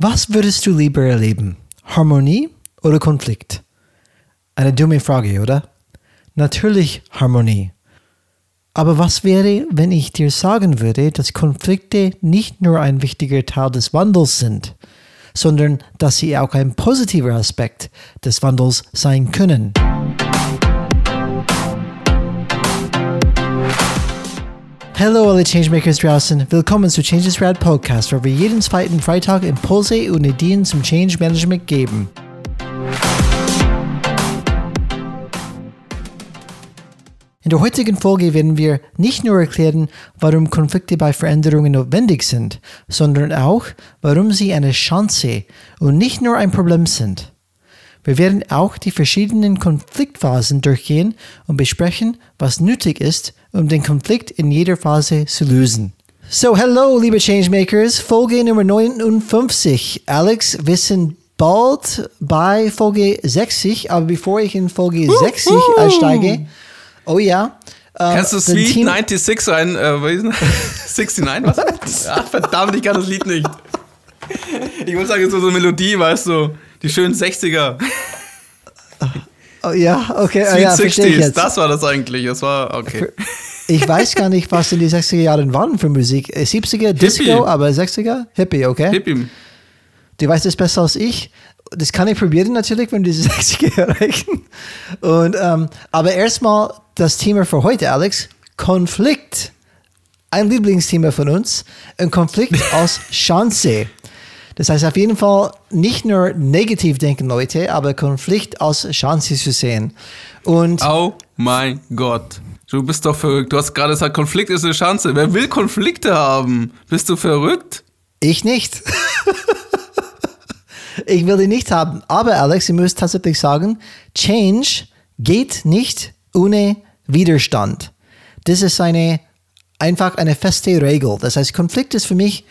Was würdest du lieber erleben? Harmonie oder Konflikt? Eine dumme Frage, oder? Natürlich Harmonie. Aber was wäre, wenn ich dir sagen würde, dass Konflikte nicht nur ein wichtiger Teil des Wandels sind, sondern dass sie auch ein positiver Aspekt des Wandels sein können? Hallo alle Changemakers draußen, willkommen zu Changes Rad Podcast, wo wir jeden zweiten Freitag Impulse und Ideen zum Change Management geben. In der heutigen Folge werden wir nicht nur erklären, warum Konflikte bei Veränderungen notwendig sind, sondern auch, warum sie eine Chance und nicht nur ein Problem sind. Wir werden auch die verschiedenen Konfliktphasen durchgehen und besprechen, was nötig ist, um den Konflikt in jeder Phase zu lösen. So, hello, liebe Changemakers, Folge Nummer 59. Alex, wir sind bald bei Folge 60, aber bevor ich in Folge 60 einsteige, oh ja. Äh, Kannst du Sweet Team 96 rein, äh, 69, was? Ach, verdammt, ich kann das Lied nicht. Ich muss sagen, so eine Melodie, weißt du, die schönen 60er. Oh, ja, okay. Sweet ja, 60s, das war das eigentlich. Das war, okay. Ich weiß gar nicht, was in die 60er Jahren waren für Musik. 70er, äh, Disco, Hippie. aber 60er? Hippie, okay. Hippie. Du weißt es besser als ich. Das kann ich probieren natürlich, wenn wir diese 60er erreichen. Und, ähm, aber erstmal das Thema für heute, Alex. Konflikt. Ein Lieblingsthema von uns. Ein Konflikt aus Chance. Das heißt auf jeden Fall nicht nur negativ denken Leute, aber Konflikt als Chance zu sehen. Und oh mein Gott. Du bist doch verrückt. Du hast gerade gesagt, Konflikt ist eine Chance. Wer will Konflikte haben? Bist du verrückt? Ich nicht. ich will die nicht haben. Aber Alex, ich muss tatsächlich sagen, Change geht nicht ohne Widerstand. Das ist eine, einfach eine feste Regel. Das heißt, Konflikt ist für mich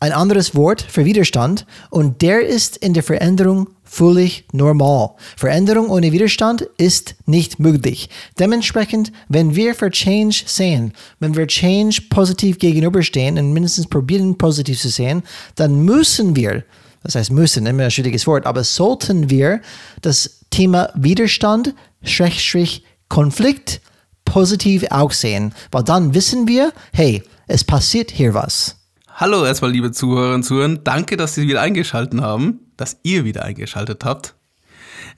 ein anderes Wort für Widerstand und der ist in der Veränderung völlig normal. Veränderung ohne Widerstand ist nicht möglich. Dementsprechend, wenn wir für Change sehen, wenn wir Change positiv gegenüberstehen und mindestens probieren positiv zu sehen, dann müssen wir, das heißt müssen, immer ein schwieriges Wort, aber sollten wir das Thema Widerstand, Schrägstrich, Konflikt positiv auch sehen, weil dann wissen wir, hey, es passiert hier was. Hallo erstmal, liebe Zuhörerinnen und Zuhörer. Danke, dass Sie wieder eingeschaltet haben, dass ihr wieder eingeschaltet habt.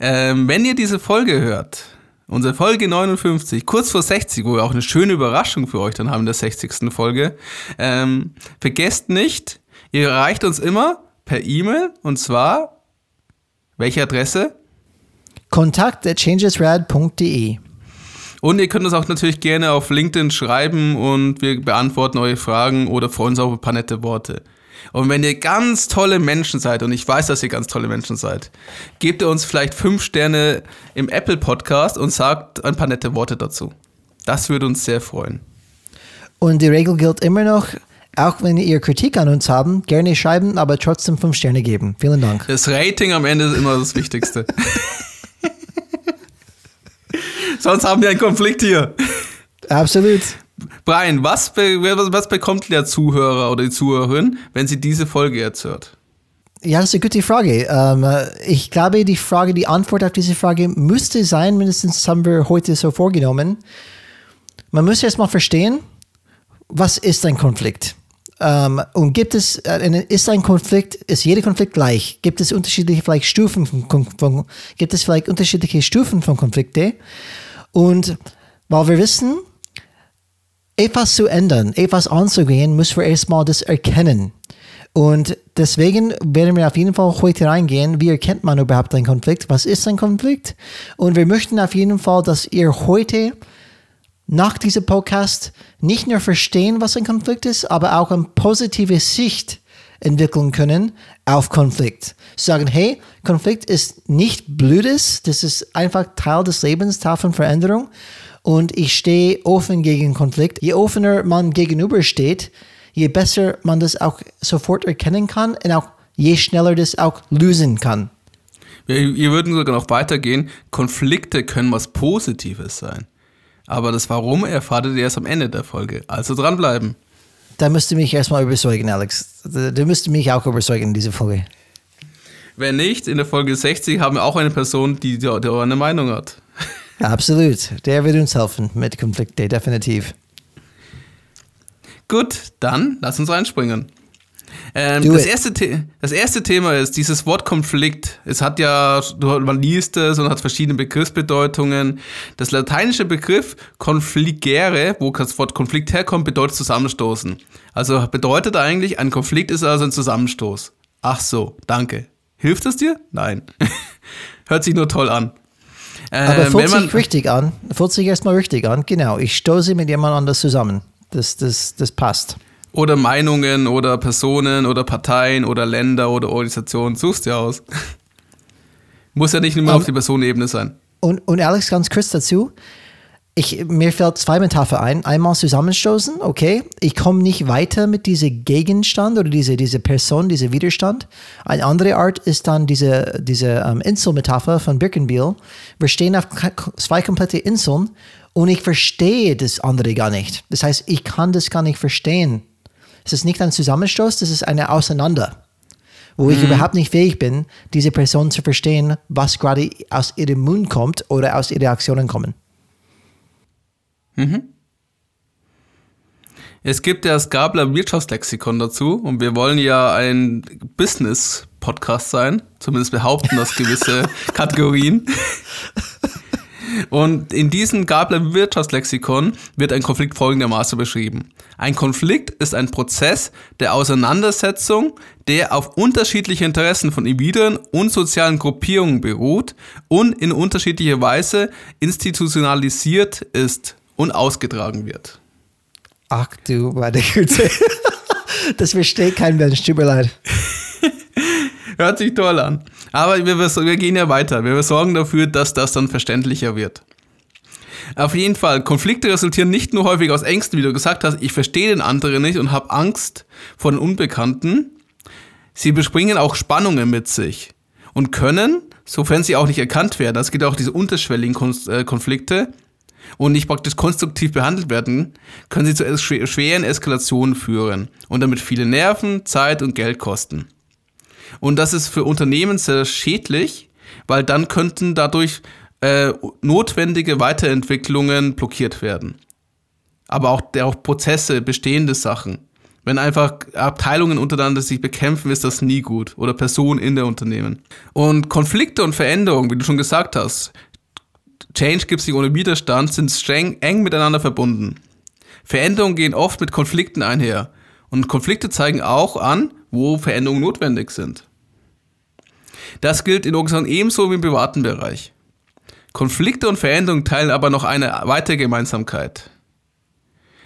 Ähm, wenn ihr diese Folge hört, unsere Folge 59, kurz vor 60, wo wir auch eine schöne Überraschung für euch dann haben in der 60. Folge, ähm, vergesst nicht, ihr erreicht uns immer per E-Mail und zwar welche Adresse? Kontakt at changesrad.de und ihr könnt uns auch natürlich gerne auf LinkedIn schreiben und wir beantworten eure Fragen oder freuen uns auf ein paar nette Worte. Und wenn ihr ganz tolle Menschen seid, und ich weiß, dass ihr ganz tolle Menschen seid, gebt ihr uns vielleicht fünf Sterne im Apple Podcast und sagt ein paar nette Worte dazu. Das würde uns sehr freuen. Und die Regel gilt immer noch, auch wenn ihr Kritik an uns haben, gerne schreiben, aber trotzdem fünf Sterne geben. Vielen Dank. Das Rating am Ende ist immer das Wichtigste. Sonst haben wir einen Konflikt hier. Absolut. Brian, was, was, was bekommt der Zuhörer oder die Zuhörerin, wenn sie diese Folge jetzt hört? Ja, das ist eine gute Frage. Ähm, ich glaube, die Frage, die Antwort auf diese Frage müsste sein, mindestens haben wir heute so vorgenommen. Man muss erstmal verstehen, was ist ein Konflikt? Ähm, und gibt es, äh, ist ein Konflikt, ist jeder Konflikt gleich? Gibt es unterschiedliche vielleicht Stufen von, von gibt es vielleicht unterschiedliche Stufen von Konflikte? Und weil wir wissen, etwas zu ändern, etwas anzugehen, müssen wir erstmal das erkennen. Und deswegen werden wir auf jeden Fall heute reingehen, wie erkennt man überhaupt einen Konflikt, was ist ein Konflikt. Und wir möchten auf jeden Fall, dass ihr heute nach diesem Podcast nicht nur verstehen, was ein Konflikt ist, aber auch eine positive Sicht entwickeln können auf Konflikt. Sagen, hey, Konflikt ist nicht Blödes, das ist einfach Teil des Lebens, Teil von Veränderung. Und ich stehe offen gegen Konflikt. Je offener man gegenübersteht, je besser man das auch sofort erkennen kann und auch je schneller das auch lösen kann. Wir, wir würden sogar noch weitergehen. Konflikte können was Positives sein. Aber das Warum erfahrt ihr erst am Ende der Folge. Also dranbleiben da müsst ihr mich erstmal überzeugen, Alex. Da müsst ihr mich auch überzeugen in dieser Folge. Wenn nicht, in der Folge 60 haben wir auch eine Person, die, die eine Meinung hat. Absolut. Der wird uns helfen mit Konflikte, definitiv. Gut, dann lass uns reinspringen. Ähm, das, erste das erste Thema ist dieses Wort Konflikt. Es hat ja, man liest es und hat verschiedene Begriffsbedeutungen. Das lateinische Begriff confligere, wo das Wort Konflikt herkommt, bedeutet zusammenstoßen. Also bedeutet eigentlich, ein Konflikt ist also ein Zusammenstoß. Ach so, danke. Hilft es dir? Nein. Hört sich nur toll an. Ähm, Aber fühlt sich richtig an. Fühlt sich erstmal richtig an. Genau. Ich stoße mit jemand anders zusammen. Das, das, das passt. Oder Meinungen oder Personen oder Parteien oder Länder oder Organisationen. Suchst dir aus. Muss ja nicht immer um, auf die Personenebene sein. Und, und Alex, ganz kurz dazu. Ich, mir fällt zwei Metapher ein. Einmal zusammenstoßen, okay. Ich komme nicht weiter mit diesem Gegenstand oder diese, diese Person, dieser Widerstand. Eine andere Art ist dann diese, diese um, ähm, Inselmetapher von Birkenbiel. Wir stehen auf zwei komplette Inseln und ich verstehe das andere gar nicht. Das heißt, ich kann das gar nicht verstehen. Es ist nicht ein Zusammenstoß, das ist eine Auseinander, wo mhm. ich überhaupt nicht fähig bin, diese Person zu verstehen, was gerade aus ihrem Mund kommt oder aus ihren Aktionen kommen. Mhm. Es gibt ja das Gabler Wirtschaftslexikon dazu und wir wollen ja ein Business-Podcast sein, zumindest behaupten das gewisse Kategorien. Und in diesem Gabler Wirtschaftslexikon wird ein Konflikt folgendermaßen beschrieben. Ein Konflikt ist ein Prozess der Auseinandersetzung, der auf unterschiedliche Interessen von Individuen und sozialen Gruppierungen beruht und in unterschiedlicher Weise institutionalisiert ist und ausgetragen wird. Ach du meine Güte. Das versteht kein Mensch, tut mir leid. Hört sich toll an. Aber wir, wir gehen ja weiter. Wir sorgen dafür, dass das dann verständlicher wird. Auf jeden Fall, Konflikte resultieren nicht nur häufig aus Ängsten, wie du gesagt hast, ich verstehe den anderen nicht und habe Angst vor den Unbekannten. Sie bespringen auch Spannungen mit sich und können, sofern sie auch nicht erkannt werden, das geht auch diese unterschwelligen äh, Konflikte und nicht praktisch konstruktiv behandelt werden, können sie zu schweren Eskalationen führen und damit viele Nerven, Zeit und Geld kosten. Und das ist für Unternehmen sehr schädlich, weil dann könnten dadurch äh, notwendige Weiterentwicklungen blockiert werden. Aber auch, auch Prozesse, bestehende Sachen. Wenn einfach Abteilungen untereinander sich bekämpfen, ist das nie gut. Oder Personen in der Unternehmen. Und Konflikte und Veränderungen, wie du schon gesagt hast, Change gibt es ohne Widerstand, sind streng eng miteinander verbunden. Veränderungen gehen oft mit Konflikten einher. Und Konflikte zeigen auch an, wo Veränderungen notwendig sind. Das gilt in Organisationen ebenso wie im privaten Bereich. Konflikte und Veränderungen teilen aber noch eine weitere Gemeinsamkeit.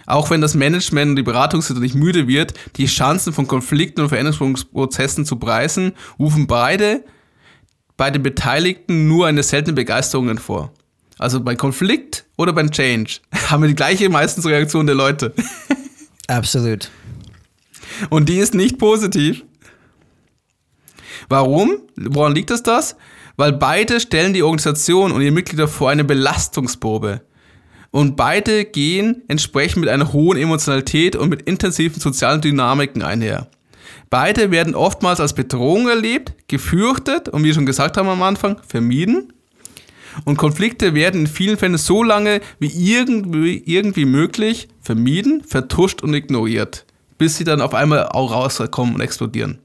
Auch wenn das Management und die Beratungssektor nicht müde wird, die Chancen von Konflikten und Veränderungsprozessen zu preisen, rufen beide bei den Beteiligten nur eine seltene Begeisterung vor. Also bei Konflikt oder beim Change haben wir die gleiche meistens Reaktion der Leute. Absolut. Und die ist nicht positiv. Warum? Woran liegt es das? Weil beide stellen die Organisation und ihre Mitglieder vor eine Belastungsprobe. Und beide gehen entsprechend mit einer hohen Emotionalität und mit intensiven sozialen Dynamiken einher. Beide werden oftmals als Bedrohung erlebt, gefürchtet und wie wir schon gesagt haben am Anfang, vermieden. Und Konflikte werden in vielen Fällen so lange wie irgendwie, irgendwie möglich vermieden, vertuscht und ignoriert bis sie dann auf einmal auch rauskommen und explodieren.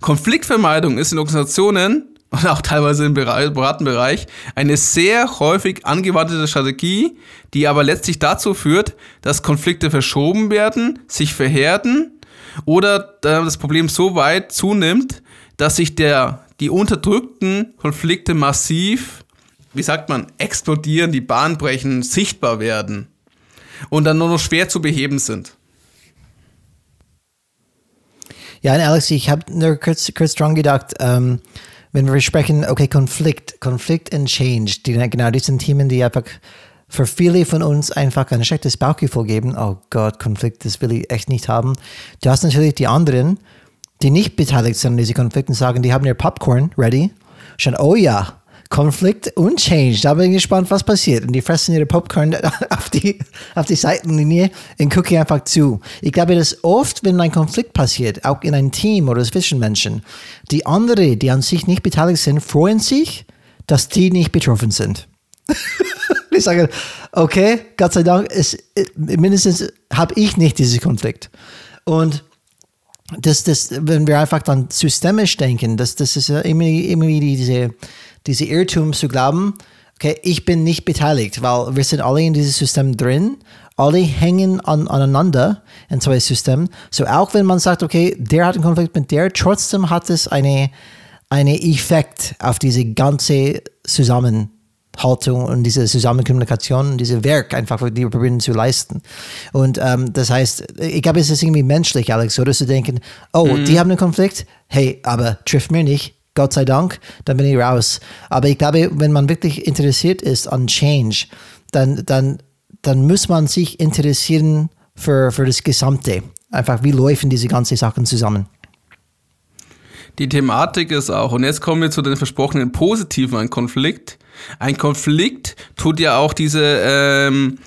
Konfliktvermeidung ist in Organisationen und auch teilweise im Beratenbereich eine sehr häufig angewandte Strategie, die aber letztlich dazu führt, dass Konflikte verschoben werden, sich verhärten oder das Problem so weit zunimmt, dass sich der, die unterdrückten Konflikte massiv, wie sagt man, explodieren, die Bahn brechen, sichtbar werden und dann nur noch schwer zu beheben sind. Ja, und Alex, ich habe nur kurz, kurz dran gedacht, ähm, wenn wir sprechen, okay, Konflikt, Konflikt and Change, die, genau, die sind Themen, die einfach für viele von uns einfach ein schlechtes Bauchgefühl geben. Oh Gott, Konflikt, das will ich echt nicht haben. Du hast natürlich die anderen, die nicht beteiligt sind an diesen Konflikten, sagen, die haben ihr Popcorn ready. Schon, oh ja, Konflikt und Change. Da bin ich gespannt, was passiert. Und die fressen ihre Popcorn auf die, auf die Seitenlinie und gucken einfach zu. Ich glaube, dass oft, wenn ein Konflikt passiert, auch in einem Team oder zwischen Menschen, die anderen, die an sich nicht beteiligt sind, freuen sich, dass die nicht betroffen sind. ich sage, okay, Gott sei Dank, ist, mindestens habe ich nicht diesen Konflikt. Und das, das, wenn wir einfach dann systemisch denken, das, das ist ja immer, immer diese diese Irrtum zu glauben, okay, ich bin nicht beteiligt, weil wir sind alle in diesem System drin, alle hängen an, aneinander in zwei Systemen. So auch wenn man sagt, okay, der hat einen Konflikt mit der, trotzdem hat es eine, eine Effekt auf diese ganze Zusammenhaltung und diese Zusammenkommunikation diese Werk einfach, die wir probieren zu leisten. Und ähm, das heißt, ich glaube, es ist irgendwie menschlich, Alex, so dass zu denken, oh, mhm. die haben einen Konflikt, hey, aber trifft mir nicht, Gott sei Dank, dann bin ich raus. Aber ich glaube, wenn man wirklich interessiert ist an Change, dann, dann, dann muss man sich interessieren für, für das Gesamte. Einfach, wie laufen diese ganzen Sachen zusammen? Die Thematik ist auch, und jetzt kommen wir zu den versprochenen Positiven, ein Konflikt. Ein Konflikt tut ja auch diese ähm,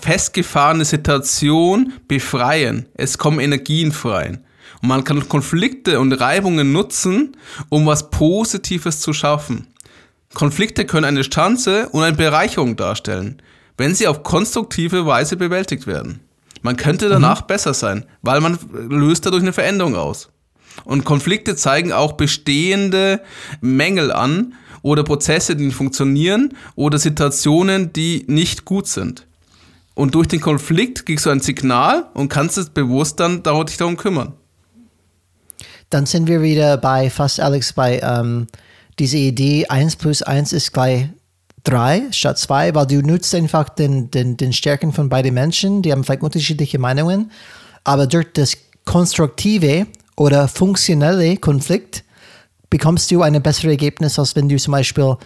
festgefahrene Situation befreien. Es kommen Energien frei. Und man kann Konflikte und Reibungen nutzen, um was Positives zu schaffen. Konflikte können eine Chance und eine Bereicherung darstellen, wenn sie auf konstruktive Weise bewältigt werden. Man könnte danach mhm. besser sein, weil man löst dadurch eine Veränderung aus. Und Konflikte zeigen auch bestehende Mängel an oder Prozesse, die nicht funktionieren oder Situationen, die nicht gut sind. Und durch den Konflikt kriegst du ein Signal und kannst es bewusst dann dich darum kümmern dann sind wir wieder bei fast Alex bei ähm, dieser Idee, 1 plus 1 ist gleich 3 statt 2, weil du nutzt einfach den, den, den Stärken von beiden Menschen, die haben vielleicht unterschiedliche Meinungen, aber durch das konstruktive oder funktionelle Konflikt bekommst du ein besseres Ergebnis, als wenn du zum Beispiel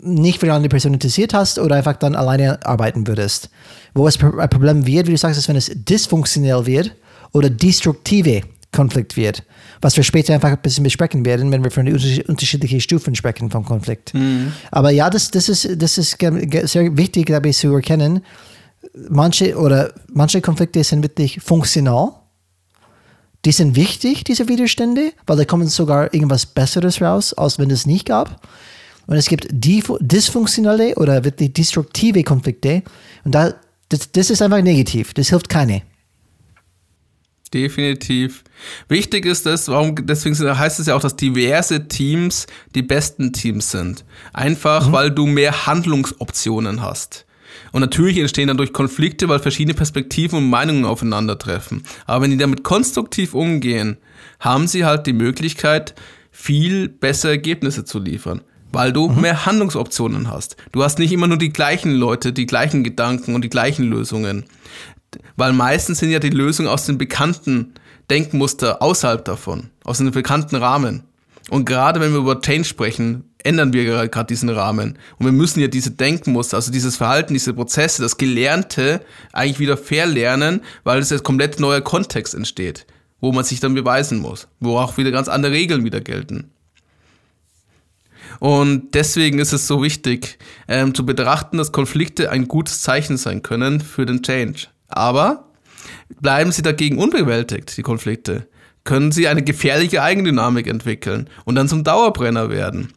nicht für eine andere Person interessiert hast oder einfach dann alleine arbeiten würdest. Wo es ein Problem wird, wie du sagst, ist, wenn es dysfunktionell wird oder destruktive Konflikt wird was wir später einfach ein bisschen besprechen werden, wenn wir von den unterschiedlichen Stufen sprechen vom Konflikt. Mhm. Aber ja, das, das, ist, das ist sehr wichtig, ich, zu erkennen. Manche oder manche Konflikte sind wirklich funktional. Die sind wichtig, diese Widerstände, weil da kommt sogar irgendwas Besseres raus, als wenn es nicht gab. Und es gibt dysfunktionale oder wirklich destruktive Konflikte. Und da, das, das ist einfach negativ. Das hilft keine. Definitiv. Wichtig ist es, warum, deswegen heißt es ja auch, dass diverse Teams die besten Teams sind. Einfach, mhm. weil du mehr Handlungsoptionen hast. Und natürlich entstehen dadurch Konflikte, weil verschiedene Perspektiven und Meinungen aufeinandertreffen. Aber wenn die damit konstruktiv umgehen, haben sie halt die Möglichkeit, viel bessere Ergebnisse zu liefern. Weil du mhm. mehr Handlungsoptionen hast. Du hast nicht immer nur die gleichen Leute, die gleichen Gedanken und die gleichen Lösungen weil meistens sind ja die Lösungen aus den bekannten Denkmuster außerhalb davon, aus dem bekannten Rahmen. Und gerade wenn wir über Change sprechen, ändern wir gerade diesen Rahmen. Und wir müssen ja diese Denkmuster, also dieses Verhalten, diese Prozesse, das Gelernte eigentlich wieder verlernen, weil es jetzt komplett neuer Kontext entsteht, wo man sich dann beweisen muss, wo auch wieder ganz andere Regeln wieder gelten. Und deswegen ist es so wichtig, ähm, zu betrachten, dass Konflikte ein gutes Zeichen sein können für den Change. Aber bleiben sie dagegen unbewältigt, die Konflikte, können sie eine gefährliche Eigendynamik entwickeln und dann zum Dauerbrenner werden.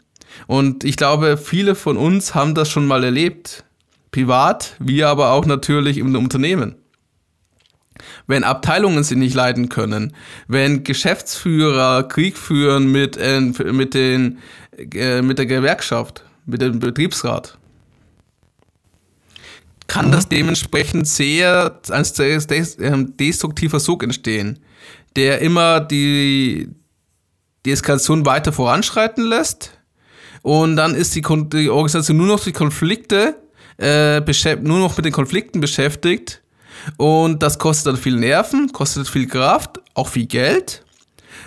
Und ich glaube, viele von uns haben das schon mal erlebt. Privat, wie aber auch natürlich im Unternehmen. Wenn Abteilungen sie nicht leiten können, wenn Geschäftsführer Krieg führen mit, äh, mit, den, äh, mit der Gewerkschaft, mit dem Betriebsrat, kann das dementsprechend sehr als ähm, destruktiver Sog entstehen, der immer die, die Eskalation weiter voranschreiten lässt. Und dann ist die, die Organisation nur noch die Konflikte, äh, nur noch mit den Konflikten beschäftigt. Und das kostet dann viel Nerven, kostet viel Kraft, auch viel Geld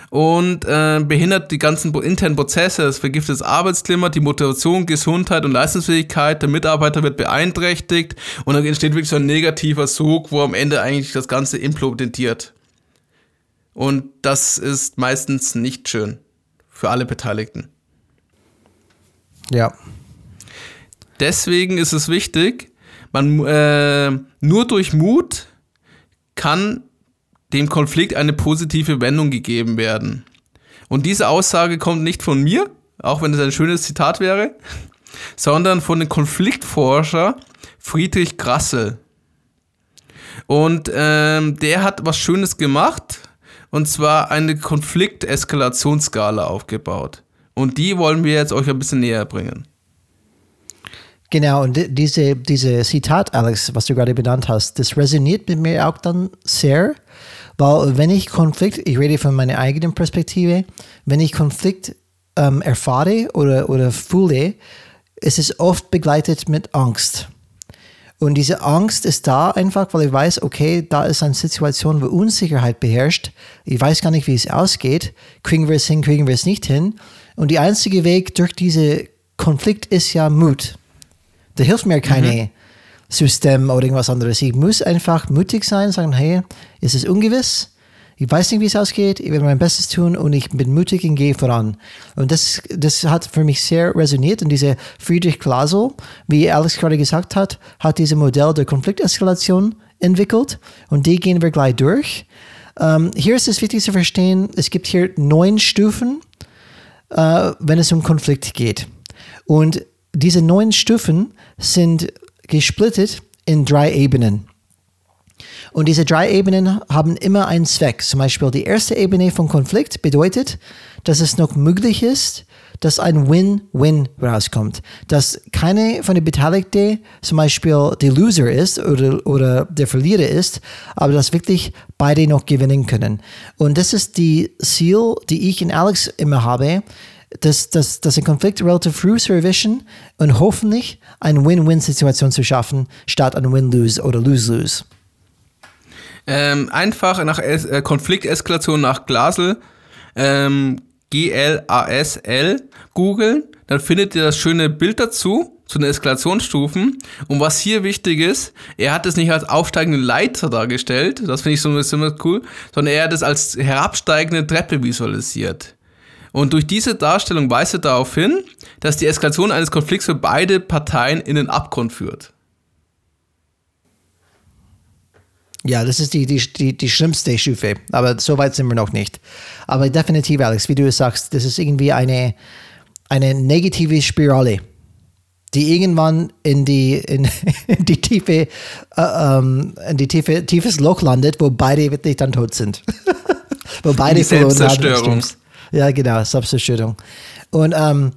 und äh, behindert die ganzen internen Prozesse, das vergiftet das Arbeitsklima, die Motivation, Gesundheit und Leistungsfähigkeit der Mitarbeiter wird beeinträchtigt und dann entsteht wirklich so ein negativer Sog, wo am Ende eigentlich das Ganze implodiert. Und das ist meistens nicht schön für alle Beteiligten. Ja. Deswegen ist es wichtig, man äh, nur durch Mut kann dem Konflikt eine positive Wendung gegeben werden. Und diese Aussage kommt nicht von mir, auch wenn es ein schönes Zitat wäre, sondern von dem Konfliktforscher Friedrich Grassel. Und ähm, der hat was Schönes gemacht, und zwar eine Konflikteskalationsskala aufgebaut. Und die wollen wir jetzt euch ein bisschen näher bringen. Genau, und diese, diese Zitat, Alex, was du gerade benannt hast, das resoniert mit mir auch dann sehr, weil wenn ich Konflikt, ich rede von meiner eigenen Perspektive, wenn ich Konflikt ähm, erfahre oder, oder fühle, ist es oft begleitet mit Angst. Und diese Angst ist da einfach, weil ich weiß, okay, da ist eine Situation, wo Unsicherheit beherrscht. Ich weiß gar nicht, wie es ausgeht. Kriegen wir es hin, kriegen wir es nicht hin. Und der einzige Weg durch diesen Konflikt ist ja Mut. Da hilft mir keine mhm. System oder irgendwas anderes. Ich muss einfach mutig sein, sagen, hey, es ist ungewiss. Ich weiß nicht, wie es ausgeht. Ich werde mein Bestes tun und ich bin mutig und gehe voran. Und das, das hat für mich sehr resoniert. Und dieser Friedrich Glasel, wie Alex gerade gesagt hat, hat dieses Modell der Konflikteskalation entwickelt. Und die gehen wir gleich durch. Ähm, hier ist es wichtig zu verstehen, es gibt hier neun Stufen, äh, wenn es um Konflikt geht. Und diese neun Stufen sind gesplittet in drei Ebenen. Und diese drei Ebenen haben immer einen Zweck. Zum Beispiel die erste Ebene von Konflikt bedeutet, dass es noch möglich ist, dass ein Win-Win rauskommt. Dass keine von den Beteiligten zum Beispiel der Loser ist oder, oder der Verlierer ist, aber dass wirklich beide noch gewinnen können. Und das ist die Ziel, die ich in Alex immer habe, dass, dass, dass ein Konflikt relativ früh zu erwischen und hoffentlich eine Win-Win-Situation zu schaffen, statt ein Win-Lose oder Lose-Lose. Ähm, einfach nach es äh, Konflikteskalation nach Glasel, ähm, G-L-A-S-L, googeln, dann findet ihr das schöne Bild dazu, zu den Eskalationsstufen. Und was hier wichtig ist, er hat es nicht als aufsteigende Leiter dargestellt, das finde ich so bisschen cool, sondern er hat es als herabsteigende Treppe visualisiert. Und durch diese Darstellung weist er darauf hin, dass die Eskalation eines Konflikts für beide Parteien in den Abgrund führt. Ja, das ist die, die, die, die schlimmste Stufe, aber so weit sind wir noch nicht. Aber definitiv, Alex, wie du es sagst, das ist irgendwie eine, eine negative Spirale, die irgendwann in die, in, in die Tiefe, äh, ähm, in die Tiefe, tiefes Loch landet, wo beide wirklich dann tot sind. wo beide die verloren haben. Ja, genau, Selbstzerstörung. Und ähm,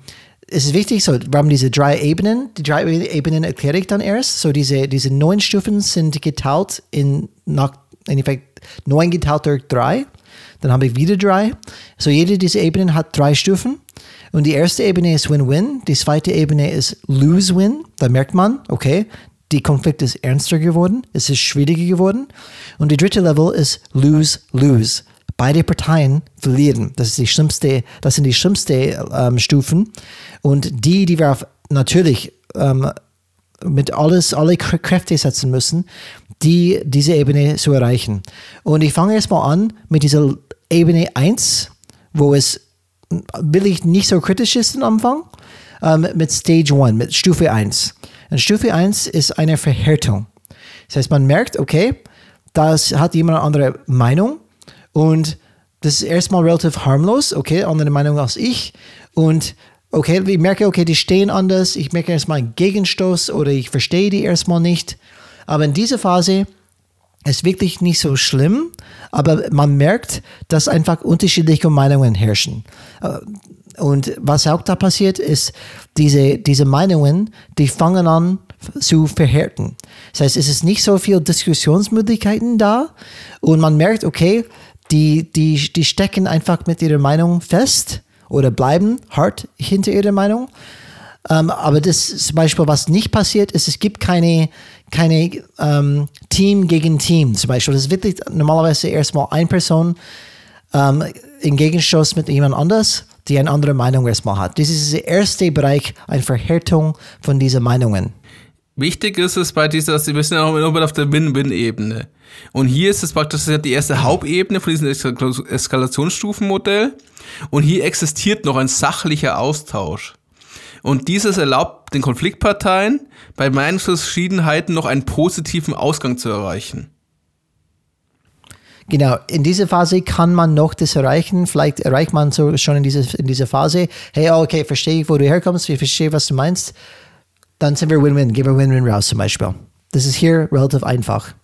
es ist wichtig, so, wir haben diese drei Ebenen. Die drei Ebenen erkläre ich dann erst. So, diese, diese neun Stufen sind geteilt in, nach, in Effekt, neun geteilt drei. Dann habe ich wieder drei. So, jede dieser Ebenen hat drei Stufen. Und die erste Ebene ist Win-Win. Die zweite Ebene ist Lose-Win. Da merkt man, okay, die Konflikt ist ernster geworden, es ist schwieriger geworden. Und die dritte Level ist Lose-Lose beide Parteien verlieren. Das, ist die schlimmste, das sind die schlimmsten ähm, Stufen. Und die, die wir natürlich ähm, mit alles, alle Kräfte setzen müssen, die diese Ebene zu erreichen. Und ich fange erstmal an mit dieser Ebene 1, wo es wirklich nicht so kritisch ist am Anfang, ähm, mit Stage 1, mit Stufe 1. Und Stufe 1 ist eine Verhärtung. Das heißt, man merkt, okay, das hat jemand eine andere Meinung und das ist erstmal relativ harmlos, okay, andere Meinung als ich. Und okay, ich merke, okay, die stehen anders, ich merke erstmal einen Gegenstoß oder ich verstehe die erstmal nicht. Aber in dieser Phase ist wirklich nicht so schlimm, aber man merkt, dass einfach unterschiedliche Meinungen herrschen. Und was auch da passiert, ist, diese, diese Meinungen, die fangen an zu verhärten. Das heißt, es ist nicht so viel Diskussionsmöglichkeiten da und man merkt, okay, die, die, die stecken einfach mit ihrer Meinung fest oder bleiben hart hinter ihrer Meinung. Ähm, aber das zum Beispiel, was nicht passiert, ist, es gibt keine, keine ähm, Team gegen Team. Zum Beispiel, das ist wirklich normalerweise erstmal eine Person ähm, im Gegenstoß mit jemand anders, die eine andere Meinung erstmal hat. Das ist der erste Bereich, eine Verhärtung von diesen Meinungen. Wichtig ist es bei dieser, wir sind ja noch auf der Win-Win-Ebene. Und hier ist es praktisch die erste Hauptebene von diesem Eskalationsstufenmodell. Und hier existiert noch ein sachlicher Austausch. Und dieses erlaubt den Konfliktparteien, bei Meinungsverschiedenheiten noch einen positiven Ausgang zu erreichen. Genau, in dieser Phase kann man noch das erreichen. Vielleicht erreicht man so schon in, diese, in dieser Phase, hey, oh, okay, verstehe ich, wo du herkommst, ich verstehe, was du meinst. Dann sind wir Win-Win, gehen wir Win-Win raus zum Beispiel. Das ist hier relativ einfach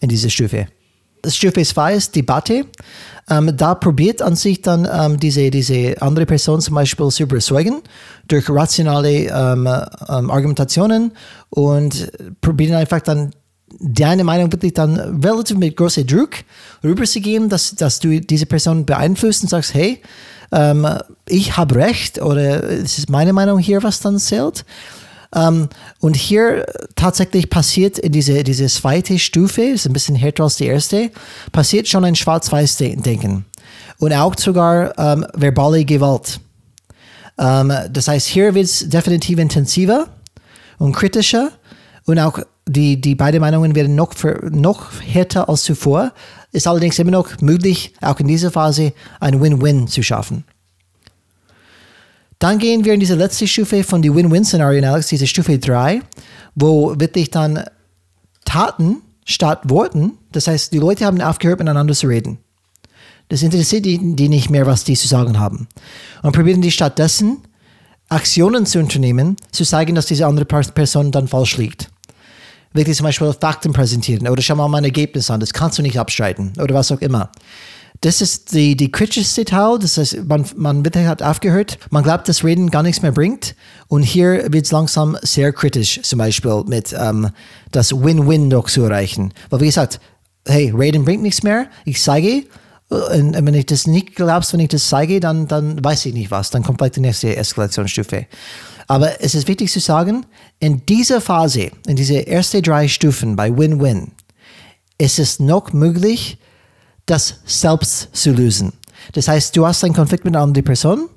in dieser Stufe. Stufe 2 ist Debatte. Ähm, da probiert an sich dann ähm, diese, diese andere Person zum Beispiel zu überzeugen durch rationale ähm, ähm Argumentationen und probiert einfach dann deine Meinung wirklich dann relativ mit großem Druck rüberzugeben, dass, dass du diese Person beeinflusst und sagst, hey, ähm, ich habe recht oder es ist meine Meinung hier, was dann zählt. Um, ähm, und hier tatsächlich passiert in diese, diese zweite Stufe, ist ein bisschen härter als die erste, passiert schon ein Schwarz-Weiß-Denken. Und auch sogar um, ähm, verbale Gewalt. Ähm, das heißt, hier wird es definitiv intensiver und kritischer und auch die, die beiden Meinungen werden noch, noch härter als zuvor. Ist allerdings immer noch möglich, auch in dieser Phase ein Win-Win zu schaffen. Dann gehen wir in diese letzte Stufe von die Win-Win-Szenarien, Alex, diese Stufe 3, wo wirklich dann Taten statt Worten, das heißt, die Leute haben aufgehört, miteinander zu reden. Das interessiert die, die nicht mehr, was die zu sagen haben. Und probieren die stattdessen Aktionen zu unternehmen, zu zeigen, dass diese andere Person dann falsch liegt. Wirklich zum Beispiel Fakten präsentieren oder schau mal mein Ergebnis an, das kannst du nicht abstreiten oder was auch immer. Das ist die, die kritischste Teil. Das heißt, man, man wird hat aufgehört. Man glaubt, dass Reden gar nichts mehr bringt. Und hier wird es langsam sehr kritisch, zum Beispiel mit ähm, das Win-Win noch zu erreichen. Weil, wie gesagt, hey, Reden bringt nichts mehr. Ich zeige, und wenn ich das nicht glaubst, wenn ich das zeige, dann, dann weiß ich nicht was. Dann kommt vielleicht die nächste Eskalationsstufe. Aber es ist wichtig zu sagen, in dieser Phase, in diese ersten drei Stufen bei Win-Win, ist es noch möglich, das selbst zu lösen. Das heißt, du hast einen Konflikt mit einer anderen Person.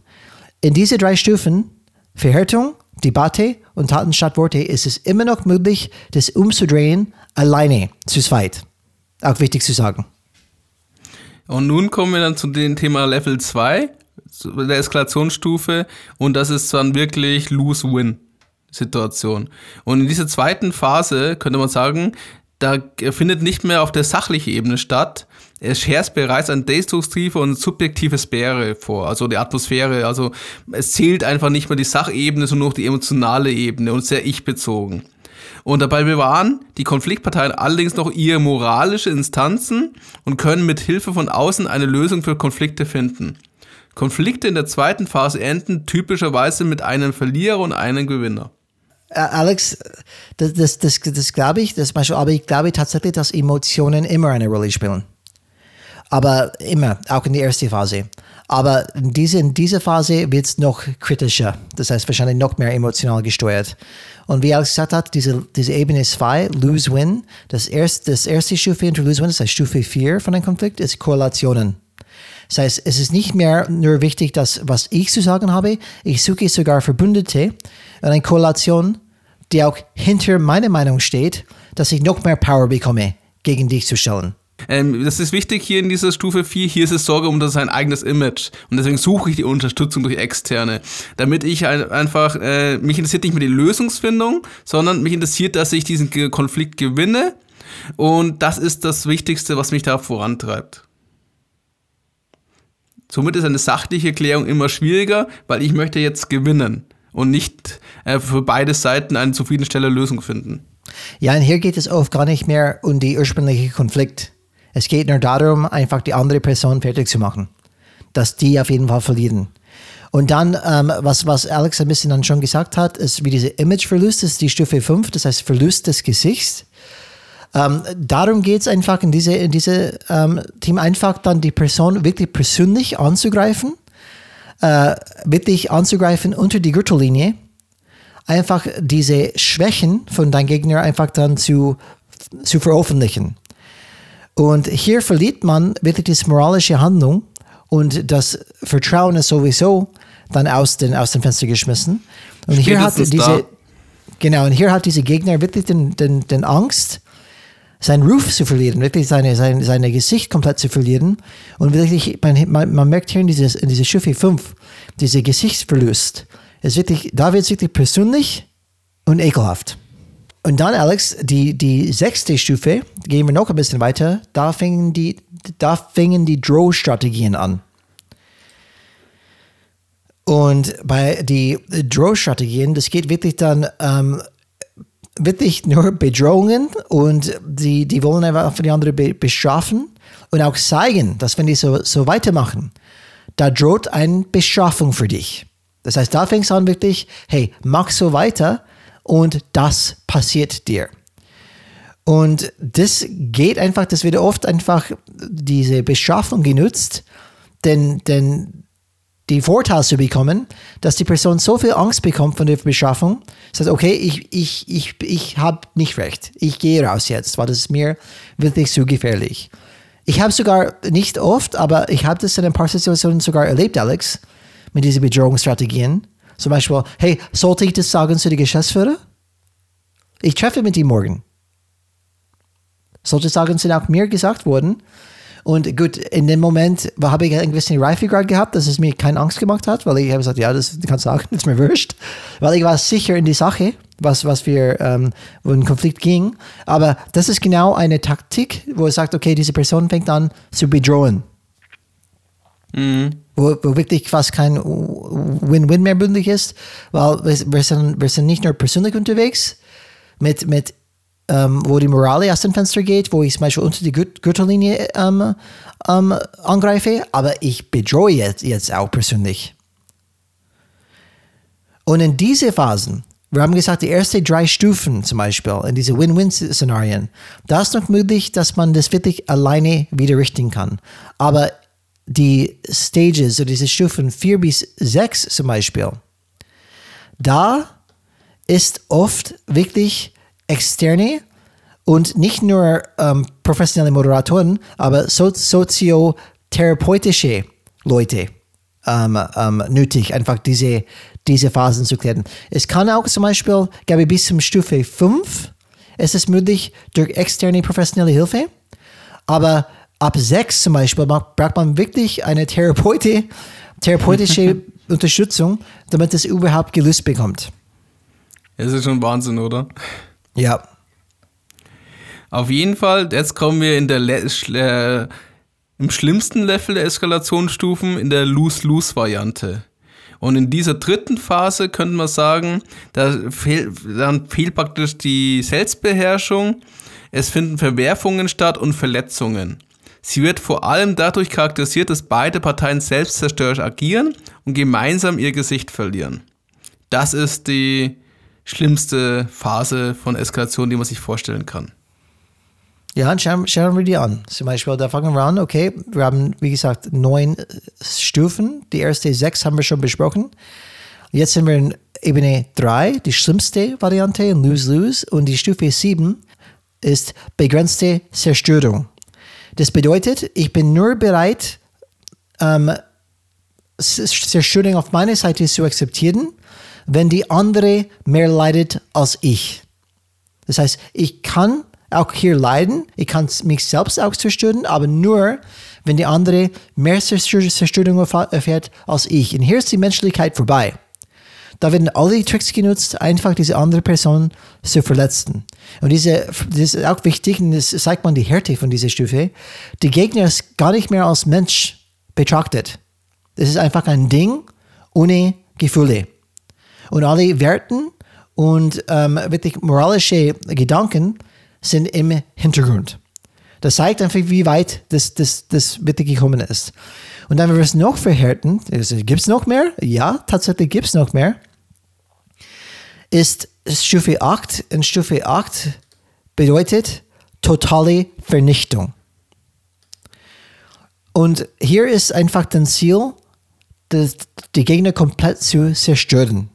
In diese drei Stufen, Verhärtung, Debatte und Taten statt Worte, ist es immer noch möglich, das umzudrehen, alleine, zu zweit. Auch wichtig zu sagen. Und nun kommen wir dann zu dem Thema Level 2, der Eskalationsstufe, und das ist dann wirklich Lose-Win. Situation. Und in dieser zweiten Phase könnte man sagen, da findet nicht mehr auf der sachlichen Ebene statt, es herrscht bereits ein destruktive und subjektive Sphäre vor, also die Atmosphäre. Also es zählt einfach nicht mehr die Sachebene, sondern nur die emotionale Ebene und sehr ich-bezogen. Und dabei bewahren die Konfliktparteien allerdings noch ihre moralische Instanzen und können mit Hilfe von außen eine Lösung für Konflikte finden. Konflikte in der zweiten Phase enden typischerweise mit einem Verlierer und einem Gewinner. Alex, das, das, das, das glaube ich, das, aber ich glaube tatsächlich, dass Emotionen immer eine Rolle spielen. Aber immer, auch in der ersten Phase. Aber in, diese, in dieser Phase wird es noch kritischer. Das heißt, wahrscheinlich noch mehr emotional gesteuert. Und wie Alex gesagt hat, diese, diese Ebene 2, Lose-Win, das erste, das erste Stufe unter Lose-Win, das heißt Stufe 4 von einem Konflikt, ist Korrelationen. Das heißt, es ist nicht mehr nur wichtig, dass, was ich zu sagen habe, ich suche sogar Verbündete und eine Korrelation, die auch hinter meiner Meinung steht, dass ich noch mehr Power bekomme, gegen dich zu stellen. Ähm, das ist wichtig hier in dieser Stufe 4. Hier ist es Sorge um sein eigenes Image. Und deswegen suche ich die Unterstützung durch Externe. Damit ich einfach, äh, mich interessiert nicht mehr die Lösungsfindung, sondern mich interessiert, dass ich diesen Konflikt gewinne. Und das ist das Wichtigste, was mich da vorantreibt. Somit ist eine sachliche Klärung immer schwieriger, weil ich möchte jetzt gewinnen und nicht äh, für beide Seiten eine zufriedenstellende Lösung finden. Ja, und hier geht es oft gar nicht mehr um die ursprüngliche Konflikt. Es geht nur darum, einfach die andere Person fertig zu machen. Dass die auf jeden Fall verlieren. Und dann, ähm, was, was Alex ein bisschen dann schon gesagt hat, ist wie dieser Imageverlust, ist die Stufe 5, das heißt Verlust des Gesichts. Ähm, darum geht es einfach in diese, in diese ähm, Team einfach dann die Person wirklich persönlich anzugreifen, äh, wirklich anzugreifen unter die Gürtellinie, einfach diese Schwächen von deinem Gegner einfach dann zu, zu veröffentlichen. Und hier verliert man wirklich die moralische Handlung und das Vertrauen ist sowieso dann aus, den, aus dem Fenster geschmissen. Und hier hat diese, da. genau, und hier hat dieser Gegner wirklich den, den, den Angst, seinen Ruf zu verlieren, wirklich seine, sein, seine Gesicht komplett zu verlieren. Und wirklich, man, man, man merkt hier in, dieses, in dieser Stufe 5, dieser Gesichtsverlust ist wirklich, da wird es wirklich persönlich und ekelhaft. Und dann, Alex, die, die sechste Stufe, gehen wir noch ein bisschen weiter, da fingen die, da fingen die Draw-Strategien an. Und bei die Draw-Strategien, das geht wirklich dann ähm, wirklich nur Bedrohungen und die, die wollen einfach für die anderen be bestrafen und auch zeigen, dass wenn die so, so weitermachen, da droht eine Bestrafung für dich. Das heißt, da fängst du an wirklich, hey, mach so weiter und das passiert dir. Und das geht einfach, das wird oft einfach diese Bestrafung genutzt, denn, denn die Vorteil zu bekommen, dass die Person so viel Angst bekommt von der Bestrafung, sagt, okay, ich, ich, ich, ich habe nicht recht, ich gehe raus jetzt, weil das ist mir wirklich zu gefährlich. Ich habe sogar, nicht oft, aber ich habe das in ein paar Situationen sogar erlebt, Alex, mit diesen Bedrohungsstrategien. Zum Beispiel, hey, sollte ich das sagen zu den Geschäftsführer? Ich treffe mit ihm morgen. Solche Sachen sind auch mir gesagt worden. Und gut, in dem Moment habe ich ein bisschen Reifegrad gehabt, dass es mir keine Angst gemacht hat, weil ich habe gesagt, ja, das kannst du sagen, das ist mir wurscht. Weil ich war sicher in die Sache, was, was wir, ähm, wo ein Konflikt ging. Aber das ist genau eine Taktik, wo er sagt, okay, diese Person fängt an zu bedrohen. Mhm. Wo, wo, wirklich fast kein Win-Win mehr möglich ist, weil wir, wir, sind, wir sind nicht nur persönlich unterwegs, mit, mit ähm, wo die Morale aus dem Fenster geht, wo ich zum Beispiel unter die Gürtellinie ähm, ähm, angreife, aber ich bedrohe jetzt, jetzt auch persönlich. Und in diese Phasen, wir haben gesagt, die ersten drei Stufen zum Beispiel, in diese Win-Win-Szenarien, da ist noch möglich, dass man das wirklich alleine wieder richten kann. Aber die Stages, so diese Stufen 4 bis 6 zum Beispiel, da ist oft wirklich externe und nicht nur ähm, professionelle Moderatoren, aber so, soziotherapeutische Leute ähm, ähm, nötig, einfach diese, diese Phasen zu klären. Es kann auch zum Beispiel, glaube ich, bis zum Stufe 5 es möglich durch externe professionelle Hilfe, aber ab 6 zum Beispiel braucht man wirklich eine Therapeute, therapeutische Unterstützung, damit es überhaupt gelöst bekommt. Es ist schon Wahnsinn, oder? Ja. Auf jeden Fall, jetzt kommen wir in der äh, im schlimmsten Level der Eskalationsstufen in der Lose-Lose-Variante. Und in dieser dritten Phase könnte man sagen, da fehl, dann fehlt praktisch die Selbstbeherrschung, es finden Verwerfungen statt und Verletzungen. Sie wird vor allem dadurch charakterisiert, dass beide Parteien selbstzerstörerisch agieren und gemeinsam ihr Gesicht verlieren. Das ist die schlimmste Phase von Eskalation, die man sich vorstellen kann. Ja, schauen, schauen wir die an. Zum Beispiel, da fangen wir an, okay, wir haben, wie gesagt, neun Stufen. Die erste sechs haben wir schon besprochen. Jetzt sind wir in Ebene 3, die schlimmste Variante, Lose-Lose. Und die Stufe 7 ist begrenzte Zerstörung. Das bedeutet, ich bin nur bereit, ähm, Zerstörung auf meiner Seite zu akzeptieren, wenn die andere mehr leidet als ich. Das heißt, ich kann auch hier leiden, ich kann mich selbst auch zerstören, aber nur, wenn die andere mehr Zerstörung erfährt als ich. Und hier ist die Menschlichkeit vorbei. Da werden alle Tricks genutzt, einfach diese andere Person zu verletzen. Und diese, das ist auch wichtig, und das zeigt man die Härte von dieser Stufe. Die Gegner ist gar nicht mehr als Mensch betrachtet. Das ist einfach ein Ding ohne Gefühle. Und alle Werten und ähm, wirklich moralische Gedanken sind im Hintergrund. Das zeigt einfach, wie weit das, das, das wirklich gekommen ist. Und dann, wenn wir es noch verhärten, gibt es noch mehr? Ja, tatsächlich gibt es noch mehr. Ist Stufe 8. Und Stufe 8 bedeutet totale Vernichtung. Und hier ist einfach das Ziel, die Gegner komplett zu zerstören.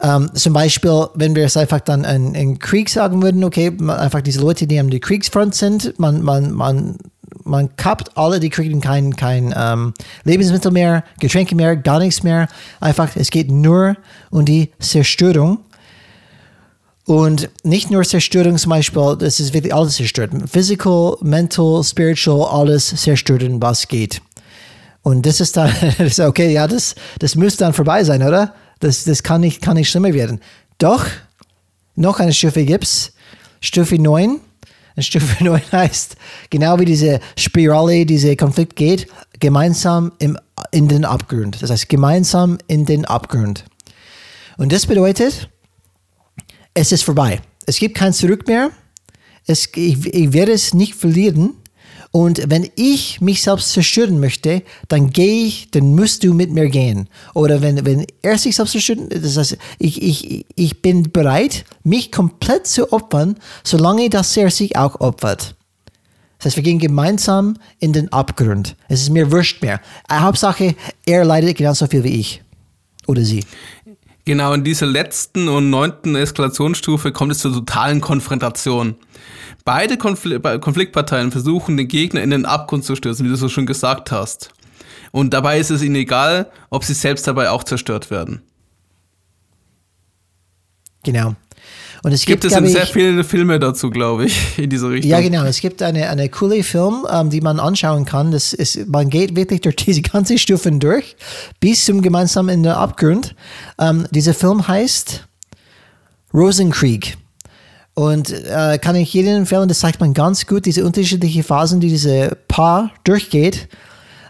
Ähm, zum Beispiel, wenn wir es einfach dann in, in Krieg sagen würden, okay, einfach diese Leute, die am die Kriegsfront sind, man, man, man, man kappt alle, die kriegen kein, kein ähm, Lebensmittel mehr, Getränke mehr, gar nichts mehr. Einfach, es geht nur um die Zerstörung. Und nicht nur Zerstörung zum Beispiel, das ist wirklich alles zerstört. Physical, mental, spiritual, alles zerstören, was geht. Und das ist dann, okay, ja, das, das müsste dann vorbei sein, oder? Das, das kann, nicht, kann nicht schlimmer werden. Doch, noch eine Stufe gibt es. Stufe 9. Und Stufe 9 heißt, genau wie diese Spirale, dieser Konflikt geht, gemeinsam im, in den Abgrund. Das heißt, gemeinsam in den Abgrund. Und das bedeutet, es ist vorbei. Es gibt kein Zurück mehr. Es, ich, ich werde es nicht verlieren. Und wenn ich mich selbst zerstören möchte, dann gehe ich, dann musst du mit mir gehen. Oder wenn, wenn er sich selbst zerstören, das heißt, ich, ich, ich bin bereit, mich komplett zu opfern, solange dass er sich auch opfert. Das heißt, wir gehen gemeinsam in den Abgrund. Es ist mir wurscht mehr. Hauptsache, er leidet genauso viel wie ich. Oder sie. Genau, in dieser letzten und neunten Eskalationsstufe kommt es zur totalen Konfrontation. Beide Konfl Konfliktparteien versuchen, den Gegner in den Abgrund zu stürzen, wie du so schon gesagt hast. Und dabei ist es ihnen egal, ob sie selbst dabei auch zerstört werden. Genau. Und es gibt, gibt es in sehr viele Filme dazu, glaube ich, in diese Richtung. Ja, genau. Es gibt eine, eine coole Film, ähm, die man anschauen kann. Das ist, man geht wirklich durch diese ganzen Stufen durch, bis zum gemeinsamen in der Abgrund. Ähm, dieser Film heißt Rosenkrieg. Und äh, kann ich jedem empfehlen, das zeigt man ganz gut, diese unterschiedlichen Phasen, die diese Paar durchgeht.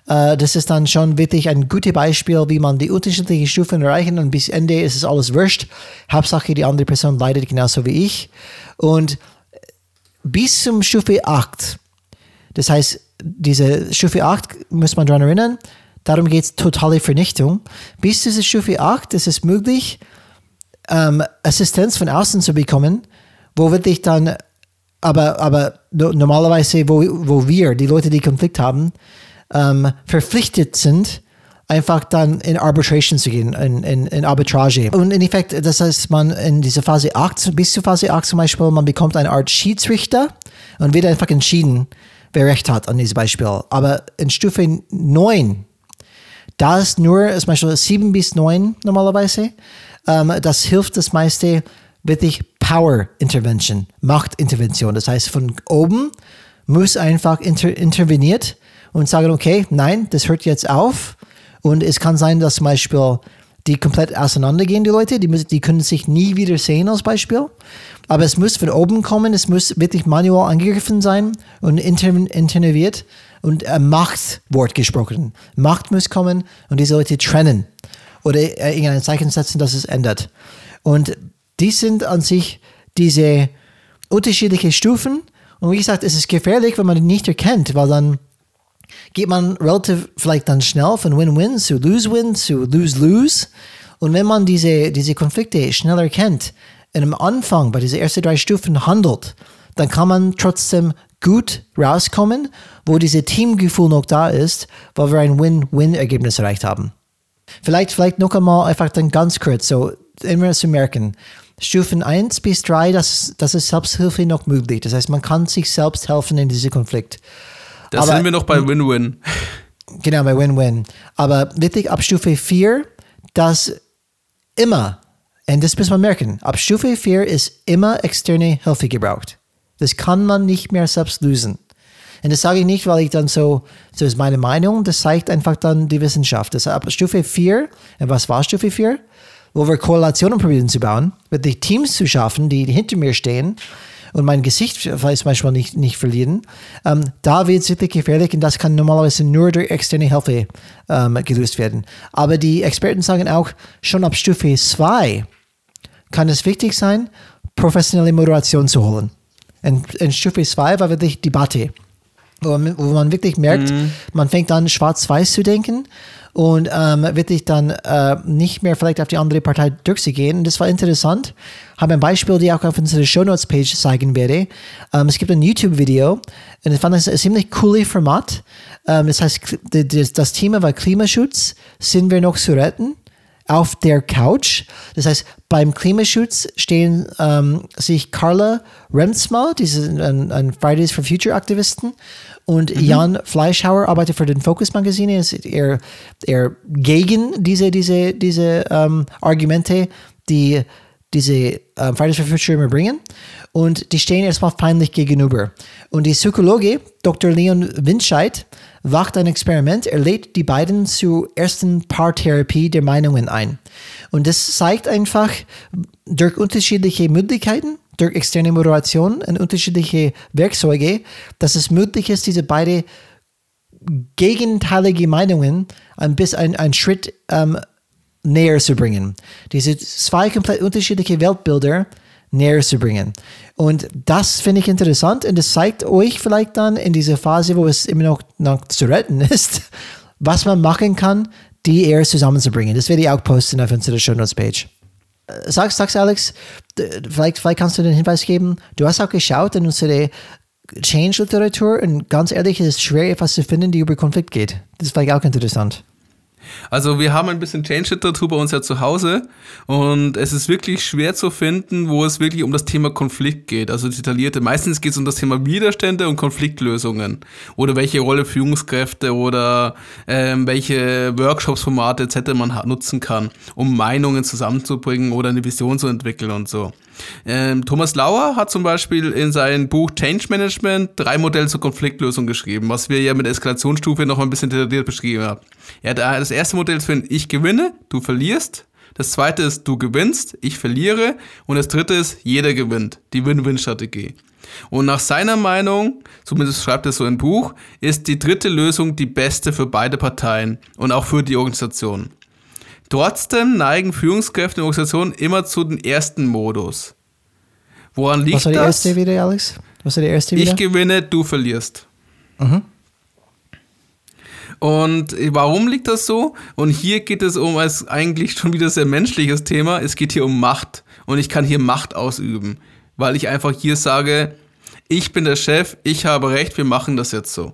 Äh, das ist dann schon wirklich ein gutes Beispiel, wie man die unterschiedlichen Stufen erreichen und bis Ende ist es alles wurscht. Hauptsache, die andere Person leidet genauso wie ich. Und bis zum Stufe 8, das heißt, diese Stufe 8, muss man daran erinnern, darum geht es totale Vernichtung. Bis zu dieser Stufe 8 ist es möglich, ähm, Assistenz von außen zu bekommen, wo wirklich dann, aber, aber normalerweise, wo, wo wir, die Leute, die Konflikt haben, ähm, verpflichtet sind, einfach dann in Arbitration zu gehen, in, in, in Arbitrage. Und in Effekt, das heißt, man in dieser Phase 8, bis zur Phase 8 zum Beispiel, man bekommt eine Art Schiedsrichter und wird einfach entschieden, wer Recht hat an diesem Beispiel. Aber in Stufe 9, da ist nur zum Beispiel 7 bis 9 normalerweise, ähm, das hilft das meiste wirklich Power Intervention, Machtintervention. Das heißt, von oben muss einfach inter interveniert und sagen, okay, nein, das hört jetzt auf. Und es kann sein, dass zum Beispiel die komplett auseinandergehen, die Leute, die, müssen, die können sich nie wieder sehen als Beispiel. Aber es muss von oben kommen, es muss wirklich manuell angegriffen sein und interveniert und ein Machtwort gesprochen. Macht muss kommen und diese Leute trennen oder irgendein Zeichen setzen, dass es ändert. Und die sind an sich diese unterschiedlichen Stufen. Und wie gesagt, es ist gefährlich, wenn man die nicht erkennt, weil dann geht man relativ vielleicht dann schnell von Win-Win zu Lose-Win zu Lose-Lose. Und wenn man diese, diese Konflikte schnell erkennt, in einem Anfang bei diesen ersten drei Stufen handelt, dann kann man trotzdem gut rauskommen, wo dieses Teamgefühl noch da ist, weil wir ein Win-Win-Ergebnis erreicht haben. Vielleicht, vielleicht noch einmal einfach dann ganz kurz, so immer zu merken. Stufen 1 bis 3, das, das ist Selbsthilfe noch möglich. Das heißt, man kann sich selbst helfen in diesem Konflikt. Da Aber, sind wir noch bei Win-Win. Genau, bei Win-Win. Aber wirklich ab Stufe 4, dass immer, und das muss man merken, ab Stufe 4 ist immer externe Hilfe gebraucht. Das kann man nicht mehr selbst lösen. Und das sage ich nicht, weil ich dann so, so ist meine Meinung, das zeigt einfach dann die Wissenschaft. Das ab Stufe 4, und was war Stufe 4? wo wir Koalitionen probieren zu bauen, wirklich Teams zu schaffen, die hinter mir stehen und mein Gesicht vielleicht manchmal nicht, nicht verlieren, ähm, da wird es wirklich gefährlich und das kann normalerweise nur durch externe Hilfe ähm, gelöst werden. Aber die Experten sagen auch, schon ab Stufe 2 kann es wichtig sein, professionelle Moderation zu holen. In, in Stufe 2 war wirklich Debatte, wo man, wo man wirklich merkt, mhm. man fängt an schwarz-weiß zu denken und ähm, wirklich dann äh, nicht mehr vielleicht auf die andere Partei durchzugehen. Und das war interessant. Habe ein Beispiel, die auch auf unserer Show Notes Page zeigen werde. Ähm, es gibt ein YouTube-Video und ich fand das ein ziemlich cooles Format. Ähm, das heißt, das Thema war Klimaschutz. Sind wir noch zu retten? Auf der Couch. Das heißt, beim Klimaschutz stehen ähm, sich Carla Remsma, diese ein, ein Fridays for Future Aktivisten, und mhm. Jan Fleischhauer arbeitet für den Focus Magazine. Ist er, er gegen diese, diese, diese ähm, Argumente, die diese ähm, Fridays for Future immer bringen. Und die stehen erstmal feindlich gegenüber. Und die Psychologe Dr. Leon Windscheid wacht ein Experiment. Er lädt die beiden zur ersten Paartherapie der Meinungen ein. Und das zeigt einfach durch unterschiedliche Möglichkeiten, durch externe Moderation und unterschiedliche Werkzeuge, dass es möglich ist, diese beiden gegenteilige Meinungen ein bisschen ein, einen Schritt ähm, näher zu bringen. Diese zwei komplett unterschiedliche Weltbilder näher zu bringen. Und das finde ich interessant und das zeigt euch vielleicht dann in dieser Phase, wo es immer noch, noch zu retten ist, was man machen kann, die eher zusammenzubringen. Das werde ich auch posten auf unserer Show Notes Page. Äh, sagst, sagst Alex, vielleicht, vielleicht kannst du den Hinweis geben, du hast auch geschaut in unsere Change-Literatur und ganz ehrlich, es ist schwer, etwas zu finden, die über Konflikt geht. Das ist vielleicht auch interessant. Also wir haben ein bisschen Change-Literatur bei uns ja zu Hause und es ist wirklich schwer zu finden, wo es wirklich um das Thema Konflikt geht. Also detaillierte. Meistens geht es um das Thema Widerstände und Konfliktlösungen oder welche Rolle Führungskräfte oder ähm, welche Workshops-Formate etc. man nutzen kann, um Meinungen zusammenzubringen oder eine Vision zu entwickeln und so. Ähm, Thomas Lauer hat zum Beispiel in seinem Buch Change Management drei Modelle zur Konfliktlösung geschrieben, was wir ja mit Eskalationsstufe noch ein bisschen detailliert beschrieben haben. Hat das erste Modell ist für ein Ich gewinne, du verlierst. Das zweite ist du gewinnst, ich verliere. Und das dritte ist jeder gewinnt, die Win-Win-Strategie. Und nach seiner Meinung, zumindest schreibt er so im Buch, ist die dritte Lösung die beste für beide Parteien und auch für die Organisation. Trotzdem neigen Führungskräfte in Organisationen immer zu dem ersten Modus. Woran liegt das? Was war der erste wieder, Alex? Was war der erste wieder? Ich gewinne, du verlierst. Mhm. Und warum liegt das so? Und hier geht es um als eigentlich schon wieder sehr menschliches Thema. Es geht hier um Macht. Und ich kann hier Macht ausüben. Weil ich einfach hier sage, ich bin der Chef, ich habe recht, wir machen das jetzt so.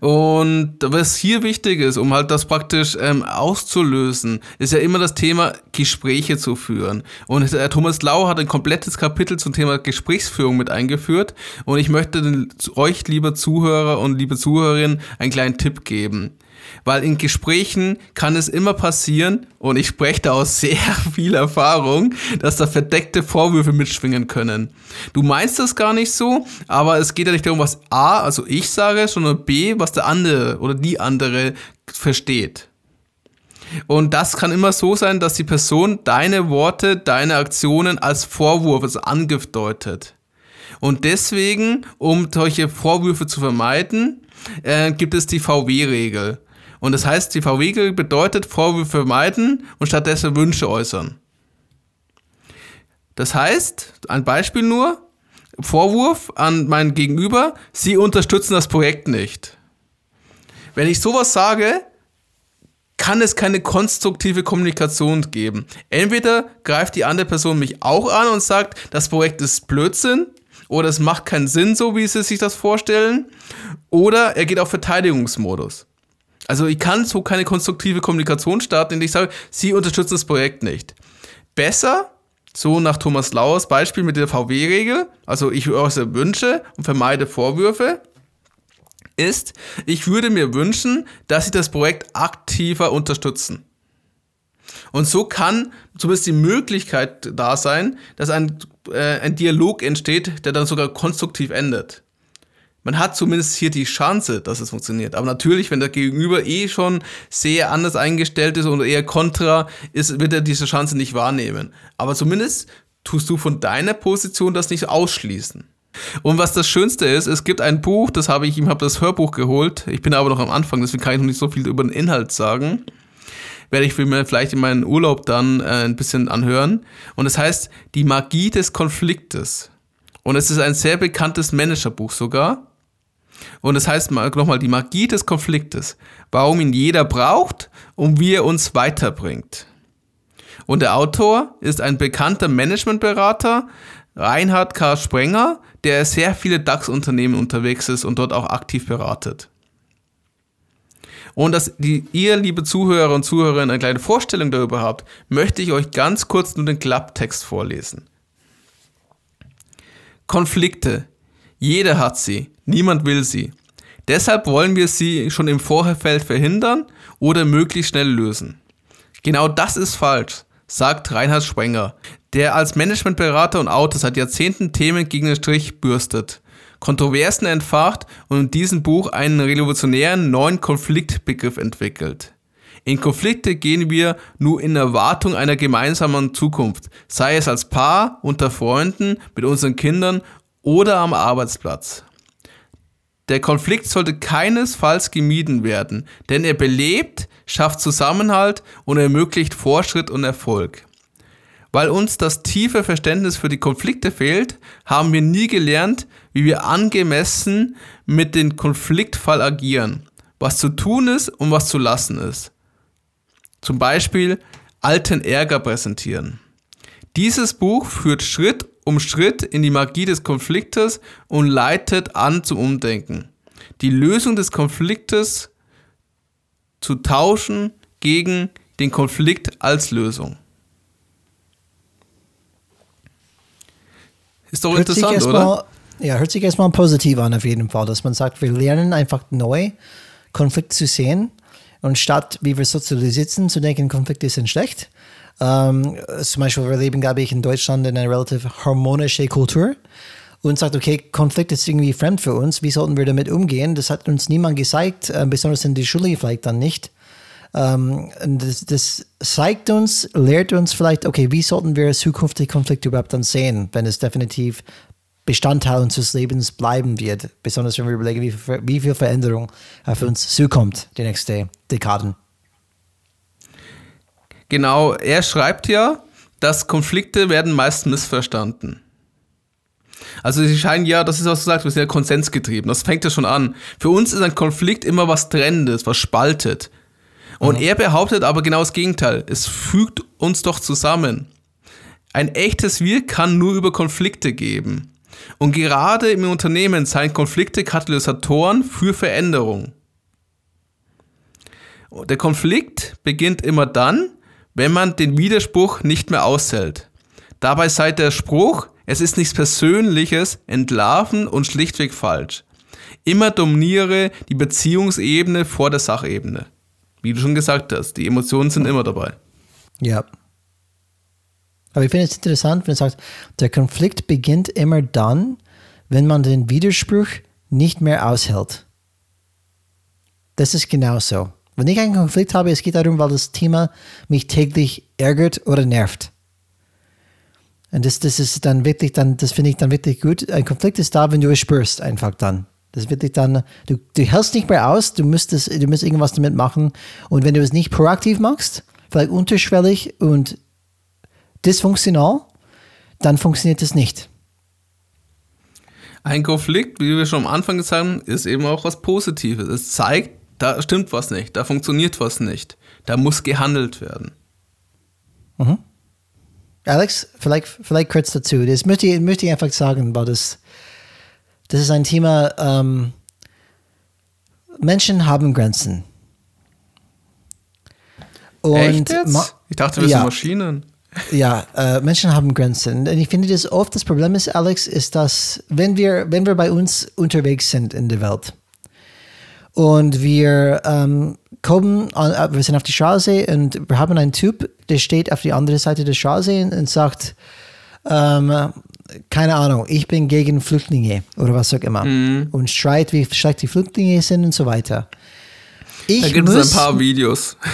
Und was hier wichtig ist, um halt das praktisch ähm, auszulösen, ist ja immer das Thema Gespräche zu führen. Und äh, Thomas Lau hat ein komplettes Kapitel zum Thema Gesprächsführung mit eingeführt. Und ich möchte den, euch, lieber Zuhörer und liebe Zuhörerinnen, einen kleinen Tipp geben. Weil in Gesprächen kann es immer passieren, und ich spreche da aus sehr viel Erfahrung, dass da verdeckte Vorwürfe mitschwingen können. Du meinst das gar nicht so, aber es geht ja nicht darum, was A, also ich sage, sondern B, was der andere oder die andere versteht. Und das kann immer so sein, dass die Person deine Worte, deine Aktionen als Vorwurf, als Angriff deutet. Und deswegen, um solche Vorwürfe zu vermeiden, äh, gibt es die VW-Regel. Und das heißt, die VW-Regel bedeutet Vorwürfe vermeiden und stattdessen Wünsche äußern. Das heißt, ein Beispiel nur, Vorwurf an mein Gegenüber, Sie unterstützen das Projekt nicht. Wenn ich sowas sage, kann es keine konstruktive Kommunikation geben. Entweder greift die andere Person mich auch an und sagt, das Projekt ist Blödsinn oder es macht keinen Sinn, so wie sie sich das vorstellen, oder er geht auf Verteidigungsmodus. Also ich kann so keine konstruktive Kommunikation starten, indem ich sage, Sie unterstützen das Projekt nicht. Besser, so nach Thomas Lauers Beispiel mit der VW-Regel, also ich äußere Wünsche und vermeide Vorwürfe, ist, ich würde mir wünschen, dass Sie das Projekt aktiver unterstützen. Und so kann zumindest die Möglichkeit da sein, dass ein, äh, ein Dialog entsteht, der dann sogar konstruktiv endet man hat zumindest hier die Chance, dass es funktioniert. Aber natürlich, wenn der Gegenüber eh schon sehr anders eingestellt ist oder eher kontra ist, wird er diese Chance nicht wahrnehmen. Aber zumindest tust du von deiner Position das nicht ausschließen. Und was das Schönste ist, es gibt ein Buch, das habe ich ihm habe das Hörbuch geholt. Ich bin aber noch am Anfang, deswegen kann ich noch nicht so viel über den Inhalt sagen. Werde ich mir vielleicht in meinem Urlaub dann äh, ein bisschen anhören. Und es das heißt Die Magie des Konfliktes. Und es ist ein sehr bekanntes Managerbuch sogar. Und das heißt nochmal die Magie des Konfliktes, warum ihn jeder braucht und wie er uns weiterbringt. Und der Autor ist ein bekannter Managementberater, Reinhard K. Sprenger, der sehr viele DAX-Unternehmen unterwegs ist und dort auch aktiv beratet. Und dass die, ihr, liebe Zuhörer und Zuhörerinnen, eine kleine Vorstellung darüber habt, möchte ich euch ganz kurz nur den Klapptext vorlesen. Konflikte. Jeder hat sie. Niemand will sie. Deshalb wollen wir sie schon im Vorfeld verhindern oder möglichst schnell lösen. Genau das ist falsch, sagt Reinhard Sprenger, der als Managementberater und Autor seit Jahrzehnten Themen gegen den Strich bürstet, Kontroversen entfacht und in diesem Buch einen revolutionären neuen Konfliktbegriff entwickelt. In Konflikte gehen wir nur in Erwartung einer gemeinsamen Zukunft, sei es als Paar, unter Freunden, mit unseren Kindern oder am Arbeitsplatz. Der Konflikt sollte keinesfalls gemieden werden, denn er belebt, schafft Zusammenhalt und ermöglicht Fortschritt und Erfolg. Weil uns das tiefe Verständnis für die Konflikte fehlt, haben wir nie gelernt, wie wir angemessen mit dem Konfliktfall agieren, was zu tun ist und was zu lassen ist. Zum Beispiel alten Ärger präsentieren. Dieses Buch führt Schritt um Schritt in die Magie des Konfliktes und leitet an zum Umdenken. Die Lösung des Konfliktes zu tauschen gegen den Konflikt als Lösung. Ist doch hört interessant, oder? Mal, ja, hört sich erstmal positiv an, auf jeden Fall, dass man sagt, wir lernen einfach neu, Konflikte zu sehen und statt, wie wir sozialisiert sind, zu denken, Konflikte sind schlecht. Ähm, zum Beispiel, wir leben, glaube ich, in Deutschland in einer relativ harmonischen Kultur und sagt, okay, Konflikt ist irgendwie fremd für uns, wie sollten wir damit umgehen? Das hat uns niemand gezeigt, äh, besonders in der Schule vielleicht dann nicht. Ähm, das, das, zeigt uns, lehrt uns vielleicht, okay, wie sollten wir zukünftige Konflikte überhaupt dann sehen, wenn es definitiv Bestandteil unseres Lebens bleiben wird, besonders wenn wir überlegen, wie, wie viel Veränderung auf uns zukommt die nächsten Dekaden. Genau, er schreibt ja, dass Konflikte werden meist missverstanden. Also sie scheinen ja, das ist was du sagst, wir sind ja konsensgetrieben. Das fängt ja schon an. Für uns ist ein Konflikt immer was Trennendes, was spaltet. Und mhm. er behauptet aber genau das Gegenteil. Es fügt uns doch zusammen. Ein echtes Wir kann nur über Konflikte geben. Und gerade im Unternehmen seien Konflikte Katalysatoren für Veränderung. Der Konflikt beginnt immer dann, wenn man den Widerspruch nicht mehr aushält. Dabei sei der Spruch, es ist nichts Persönliches, entlarven und schlichtweg falsch. Immer dominiere die Beziehungsebene vor der Sachebene. Wie du schon gesagt hast, die Emotionen sind immer dabei. Ja. Aber ich finde es interessant, wenn du sagst, der Konflikt beginnt immer dann, wenn man den Widerspruch nicht mehr aushält. Das ist genau so. Wenn ich einen Konflikt habe, es geht darum, weil das Thema mich täglich ärgert oder nervt. Und das, das ist dann wirklich, dann, das finde ich dann wirklich gut. Ein Konflikt ist da, wenn du es spürst, einfach dann. Das wirklich dann, du, du hältst nicht mehr aus, du müsstest, du musst irgendwas damit machen. Und wenn du es nicht proaktiv machst, vielleicht unterschwellig und dysfunktional, dann funktioniert es nicht. Ein Konflikt, wie wir schon am Anfang gesagt haben, ist eben auch was Positives. Es zeigt, da stimmt was nicht, da funktioniert was nicht, da muss gehandelt werden. Mhm. Alex, vielleicht, vielleicht kurz dazu. Das möchte ich, möchte ich einfach sagen, weil das, das ist ein Thema, ähm, Menschen haben Grenzen. Und Echt jetzt? Ich dachte, wir ja, sind Maschinen. Ja, äh, Menschen haben Grenzen. Und ich finde, das oft das Problem ist, Alex, ist, dass wenn wir, wenn wir bei uns unterwegs sind in der Welt und wir ähm, kommen, an, äh, wir sind auf die Straße und wir haben einen Typ, der steht auf der anderen Seite der Straße und, und sagt, ähm, keine Ahnung, ich bin gegen Flüchtlinge oder was auch immer mhm. und schreit, wie schlecht die Flüchtlinge sind und so weiter. Ich da gibt es ein paar Videos.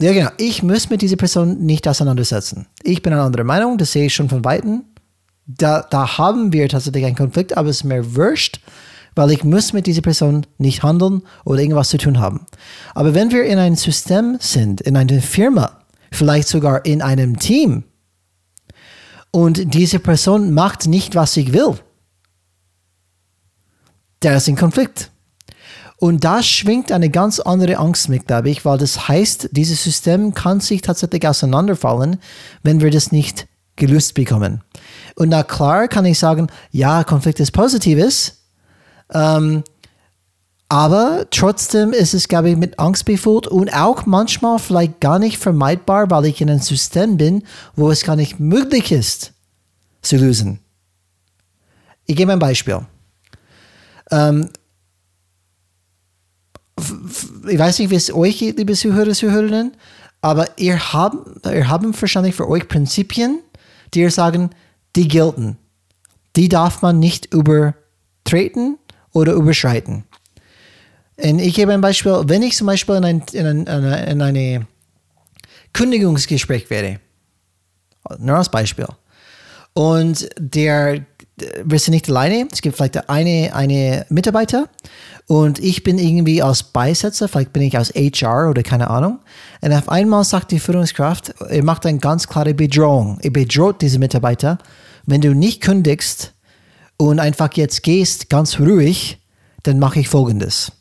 Ja, genau. Ich muss mit dieser Person nicht auseinandersetzen. Ich bin einer anderen Meinung, das sehe ich schon von Weitem. Da, da haben wir tatsächlich einen Konflikt, aber es ist mir wurscht, weil ich muss mit dieser Person nicht handeln oder irgendwas zu tun haben. Aber wenn wir in einem System sind, in einer Firma, vielleicht sogar in einem Team, und diese Person macht nicht, was ich will, der ist in Konflikt. Und da schwingt eine ganz andere Angst mit, glaube ich, weil das heißt, dieses System kann sich tatsächlich auseinanderfallen, wenn wir das nicht gelöst bekommen. Und na klar kann ich sagen, ja, Konflikt ist Positives, ähm, aber trotzdem ist es, glaube ich, mit Angst befüllt und auch manchmal vielleicht gar nicht vermeidbar, weil ich in einem System bin, wo es gar nicht möglich ist, zu lösen. Ich gebe ein Beispiel. Ähm, ich weiß nicht, wie es euch geht, liebe Zuhörer, Zuhörerinnen, aber ihr habt, ihr habt wahrscheinlich für euch Prinzipien, die ihr sagen, die gelten. Die darf man nicht übertreten oder überschreiten. Und ich gebe ein Beispiel, wenn ich zum Beispiel in ein, in ein, in eine, in eine Kündigungsgespräch wäre, nur als Beispiel, und der, wir sind nicht alleine, es gibt vielleicht eine, eine Mitarbeiter und ich bin irgendwie als Beisetzer, vielleicht bin ich aus HR oder keine Ahnung. Und auf einmal sagt die Führungskraft, er macht eine ganz klare Bedrohung. Er bedroht diese Mitarbeiter. Wenn du nicht kündigst und einfach jetzt gehst, ganz ruhig, dann mache ich Folgendes.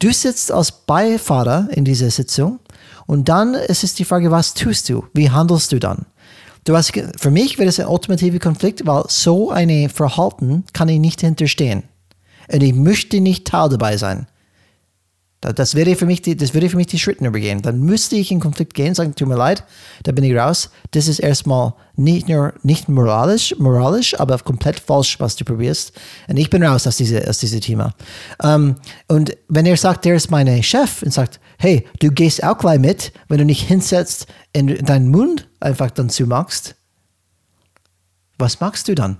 Du sitzt als Beifahrer in dieser Sitzung und dann ist es die Frage, was tust du? Wie handelst du dann? Du hast, für mich wäre es ein ultimativer Konflikt, weil so ein Verhalten kann ich nicht hinterstehen. Und ich möchte nicht Teil dabei sein. Das wäre für mich die, das würde für mich die Schritte übergehen. Dann müsste ich in Konflikt gehen, sagen, tut mir leid, da bin ich raus. Das ist erstmal nicht nur nicht moralisch, moralisch, aber komplett falsch, was du probierst. Und ich bin raus aus diesem aus diese Thema. Um, ähm, und wenn er sagt, der ist mein Chef und sagt, hey, du gehst auch gleich mit, wenn du nicht hinsetzt und deinen Mund einfach dann zumachst, was machst du dann?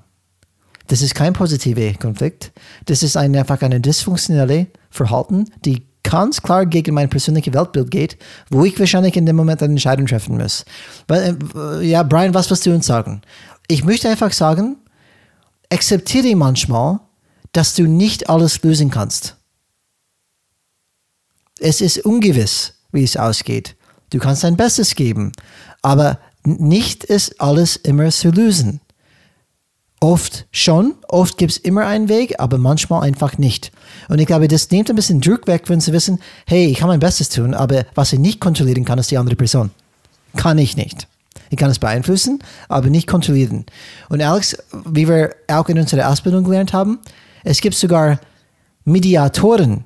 Das ist kein positiver Konflikt. Das ist ein, einfach eine dysfunktionelle Verhalten, die ganz klar gegen mein persönliches Weltbild geht, wo ich wahrscheinlich in dem Moment eine Entscheidung treffen muss. Weil, äh, ja, Brian, was willst du uns sagen? Ich möchte einfach sagen, akzeptiere manchmal, dass du nicht alles lösen kannst. Es ist ungewiss, wie es ausgeht. Du kannst dein Bestes geben, aber nicht ist alles immer zu lösen. Oft schon, oft gibt es immer einen Weg, aber manchmal einfach nicht. Und ich glaube, das nimmt ein bisschen Druck weg, wenn sie wissen, hey, ich kann mein Bestes tun, aber was ich nicht kontrollieren kann, ist die andere Person. Kann ich nicht. Ich kann es beeinflussen, aber nicht kontrollieren. Und Alex, wie wir auch in unserer Ausbildung gelernt haben, es gibt sogar Mediatoren,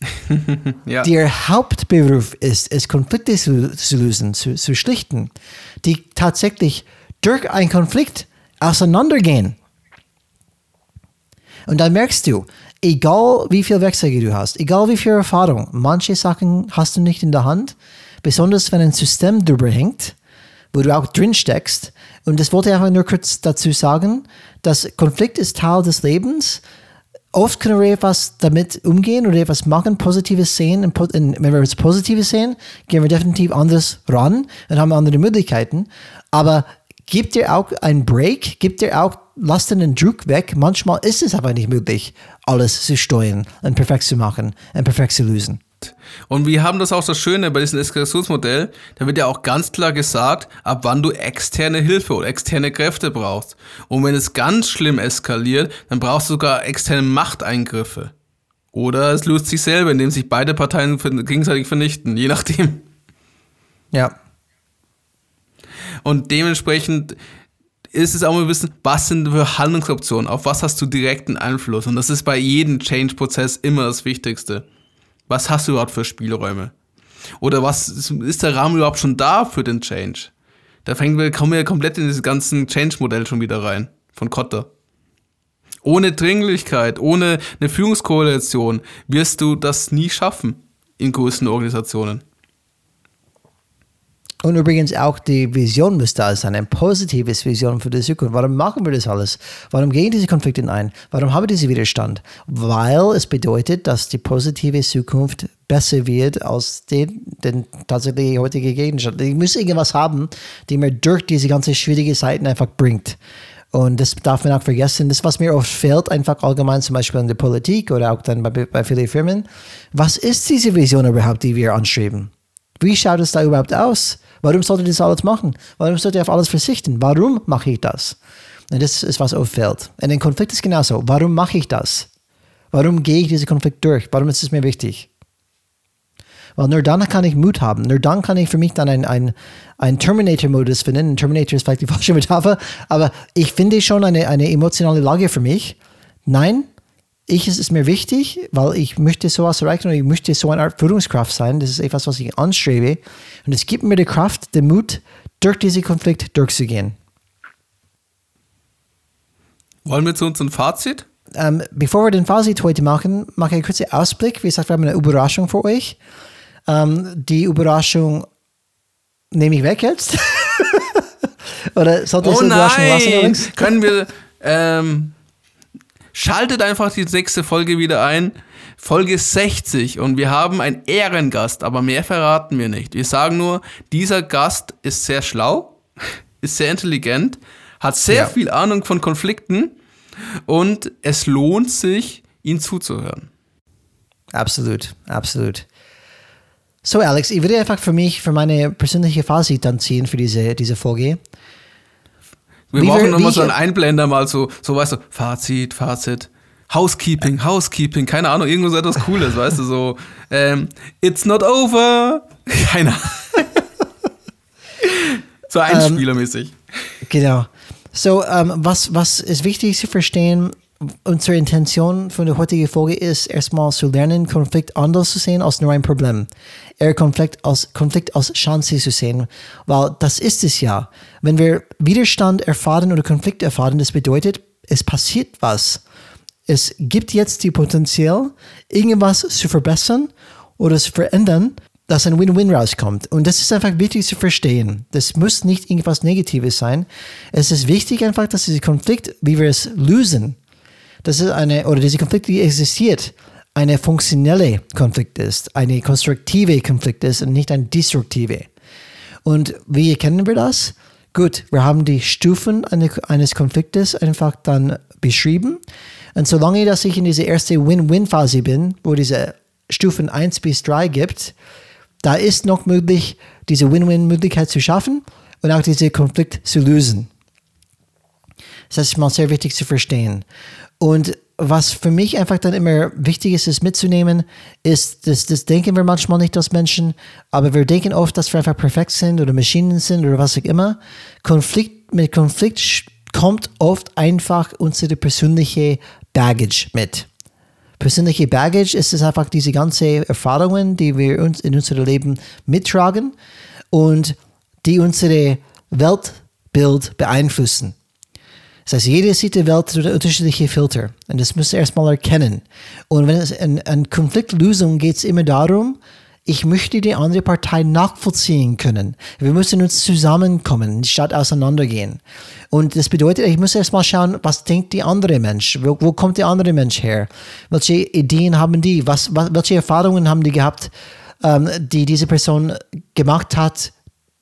ja. Der Hauptberuf ist es, Konflikte zu, zu lösen, zu, zu schlichten, die tatsächlich durch einen Konflikt auseinandergehen. Und dann merkst du, egal wie viel Werkzeuge du hast, egal wie viel Erfahrung, manche Sachen hast du nicht in der Hand, besonders wenn ein System drüber hängt, wo du auch drin steckst. Und das wollte ich einfach nur kurz dazu sagen, dass Konflikt ist Teil des Lebens. Oft können wir etwas damit umgehen oder etwas machen, Positives sehen. Und wenn wir etwas Positives sehen, gehen wir definitiv anders ran und haben andere Möglichkeiten. Aber Gibt dir auch einen Break? Gibt dir auch, lass den Druck weg. Manchmal ist es aber nicht möglich, alles zu steuern und perfekt zu machen und perfekt zu lösen. Und wir haben das auch so Schöne bei diesem Eskalationsmodell, da wird ja auch ganz klar gesagt, ab wann du externe Hilfe oder externe Kräfte brauchst. Und wenn es ganz schlimm eskaliert, dann brauchst du sogar externe Machteingriffe. Oder es löst sich selber, indem sich beide Parteien gegenseitig vernichten, je nachdem. Ja. Und dementsprechend ist es auch mal wissen, was sind für Handlungsoptionen, auf was hast du direkten Einfluss. Und das ist bei jedem Change-Prozess immer das Wichtigste. Was hast du überhaupt für Spielräume? Oder was ist, der Rahmen überhaupt schon da für den Change? Da fängt wir, kommen wir komplett in dieses ganze Change-Modell schon wieder rein. Von Kotter. Ohne Dringlichkeit, ohne eine Führungskoalition wirst du das nie schaffen in größten Organisationen. Und übrigens auch die Vision muss da sein, eine positive Vision für die Zukunft. Warum machen wir das alles? Warum gehen diese Konflikte ein? Warum haben wir diesen Widerstand? Weil es bedeutet, dass die positive Zukunft besser wird als den, den tatsächlich heutige Gegenstand. Ich muss irgendwas haben, die mir durch diese ganze schwierige Zeiten einfach bringt. Und das darf man auch vergessen. Das, was mir oft fehlt, einfach allgemein zum Beispiel in der Politik oder auch dann bei, bei vielen Firmen. Was ist diese Vision überhaupt, die wir anstreben? Wie schaut es da überhaupt aus? Warum sollte ich das alles machen? Warum sollte ich auf alles verzichten? Warum mache ich das? Und das ist, was auffällt. Und ein Konflikt ist genauso. Warum mache ich das? Warum gehe ich diesen Konflikt durch? Warum ist es mir wichtig? Weil nur dann kann ich Mut haben. Nur dann kann ich für mich dann einen ein, ein Terminator-Modus finden. Ein Terminator ist vielleicht die falsche Metapher, aber ich finde schon eine, eine emotionale Lage für mich. Nein, ich, es ist mir wichtig, weil ich möchte sowas erreichen und ich möchte so eine Art Führungskraft sein. Das ist etwas, was ich anstrebe. Und es gibt mir die Kraft, den Mut, durch diesen Konflikt durchzugehen. Wollen wir zu uns ein Fazit? Ähm, bevor wir den Fazit heute machen, mache ich einen kurzen Ausblick. Wie gesagt, wir haben eine Überraschung für euch. Ähm, die Überraschung nehme ich weg jetzt. Oder sollte ich oh die Überraschung lassen, Alex? Können wir. Ähm schaltet einfach die nächste Folge wieder ein. Folge 60 und wir haben einen Ehrengast, aber mehr verraten wir nicht. Wir sagen nur, dieser Gast ist sehr schlau, ist sehr intelligent, hat sehr ja. viel Ahnung von Konflikten und es lohnt sich, ihn zuzuhören. Absolut, absolut. So, Alex, ich würde einfach für mich, für meine persönliche Fazit dann ziehen für diese, diese Folge. Wir brauchen nochmal so einen Einblender, mal so, so weißt du, Fazit, Fazit. Housekeeping, Housekeeping, keine Ahnung, irgendwas etwas Cooles, weißt du, so, ähm, it's not over. Keine Ahnung. so einspielermäßig. Um, ähm, genau. So, um, was, was ist wichtig zu verstehen, unsere Intention von der heutigen Folge ist, erstmal zu lernen, Konflikt anders zu sehen als nur ein Problem. Eher Konflikt als, Konflikt als Chance zu sehen, weil das ist es ja. Wenn wir Widerstand erfahren oder Konflikt erfahren, das bedeutet, es passiert was. Es gibt jetzt die Potenzial, irgendwas zu verbessern oder zu verändern, dass ein Win-Win rauskommt. Und das ist einfach wichtig zu verstehen. Das muss nicht irgendwas Negatives sein. Es ist wichtig einfach, dass dieser Konflikt, wie wir es lösen, dass es eine, oder diese Konflikt, die existiert, eine funktionelle Konflikt ist, eine konstruktive Konflikt ist und nicht eine destruktive. Und wie erkennen wir das? Gut, wir haben die Stufen eines Konfliktes einfach dann beschrieben. Und solange dass ich in dieser ersten Win-Win-Phase bin, wo diese Stufen 1 bis 3 gibt, da ist noch möglich, diese Win-Win-Möglichkeit zu schaffen und auch diesen Konflikt zu lösen. Das ist mal sehr wichtig zu verstehen. Und was für mich einfach dann immer wichtig ist, ist mitzunehmen, ist, das, das denken wir manchmal nicht als Menschen, aber wir denken oft, dass wir einfach perfekt sind oder Maschinen sind oder was auch immer. Konflikt, mit Konflikt kommt oft einfach unsere persönliche Baggage mit. Persönliche Baggage ist es einfach diese ganzen Erfahrungen, die wir uns in unserem Leben mittragen und die unsere Weltbild beeinflussen. Das heißt, jede Welt durch unterschiedliche Filter. Und das müsst ihr erstmal erkennen. Und wenn es an, an Konfliktlösung geht es immer darum, ich möchte die andere Partei nachvollziehen können. Wir müssen uns zusammenkommen, statt auseinandergehen. Und das bedeutet, ich muss erstmal schauen, was denkt die andere Mensch? Wo, wo, kommt der andere Mensch her? Welche Ideen haben die? Was, was, welche Erfahrungen haben die gehabt, ähm, die diese Person gemacht hat?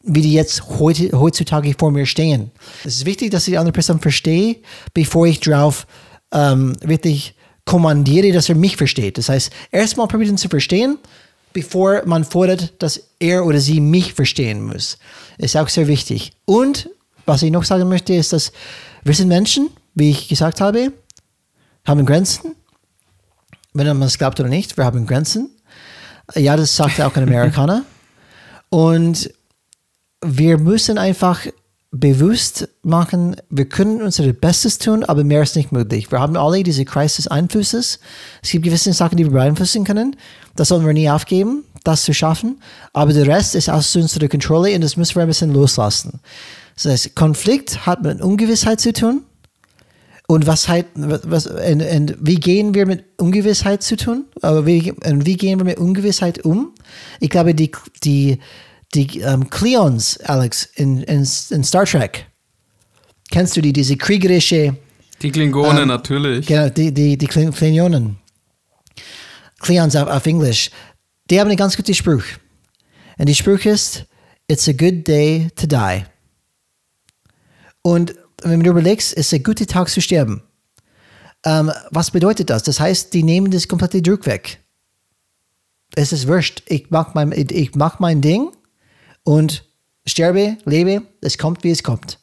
Wie die jetzt heute, heutzutage vor mir stehen. Es ist wichtig, dass ich die andere Person verstehe, bevor ich drauf ähm, wirklich kommandiere, dass er mich versteht. Das heißt, erstmal probieren zu verstehen, bevor man fordert, dass er oder sie mich verstehen muss. Ist auch sehr wichtig. Und was ich noch sagen möchte, ist, dass wir sind Menschen, wie ich gesagt habe, haben Grenzen. Wenn man es glaubt oder nicht, wir haben Grenzen. Ja, das sagt auch ein Amerikaner. Und wir müssen einfach bewusst machen, wir können unser Bestes tun, aber mehr ist nicht möglich. Wir haben alle diese Crisis Einflüsse. Es gibt gewisse Sachen, die wir beeinflussen können. Das sollen wir nie aufgeben, das zu schaffen. Aber der Rest ist aus unserer Kontrolle und das müssen wir ein bisschen loslassen. Das heißt, Konflikt hat mit Ungewissheit zu tun. Und was halt, was, und, und wie gehen wir mit Ungewissheit zu tun? Aber wie, und wie gehen wir mit Ungewissheit um? Ich glaube, die, die, die ähm, Cleons, Alex, in, in, in, Star Trek. Kennst du die, diese kriegerische. Die Klingonen, ähm, natürlich. Genau, die, die, die Klingonen. Cleons auf, auf Englisch. Die haben einen ganz guten Spruch. Und der Spruch ist: It's a good day to die. Und wenn du überlegst, ist ein guter Tag zu sterben. Ähm, was bedeutet das? Das heißt, die nehmen das komplette Druck weg. Es ist wurscht. Ich mach mein, ich mach mein Ding und sterbe, lebe, es kommt, wie es kommt.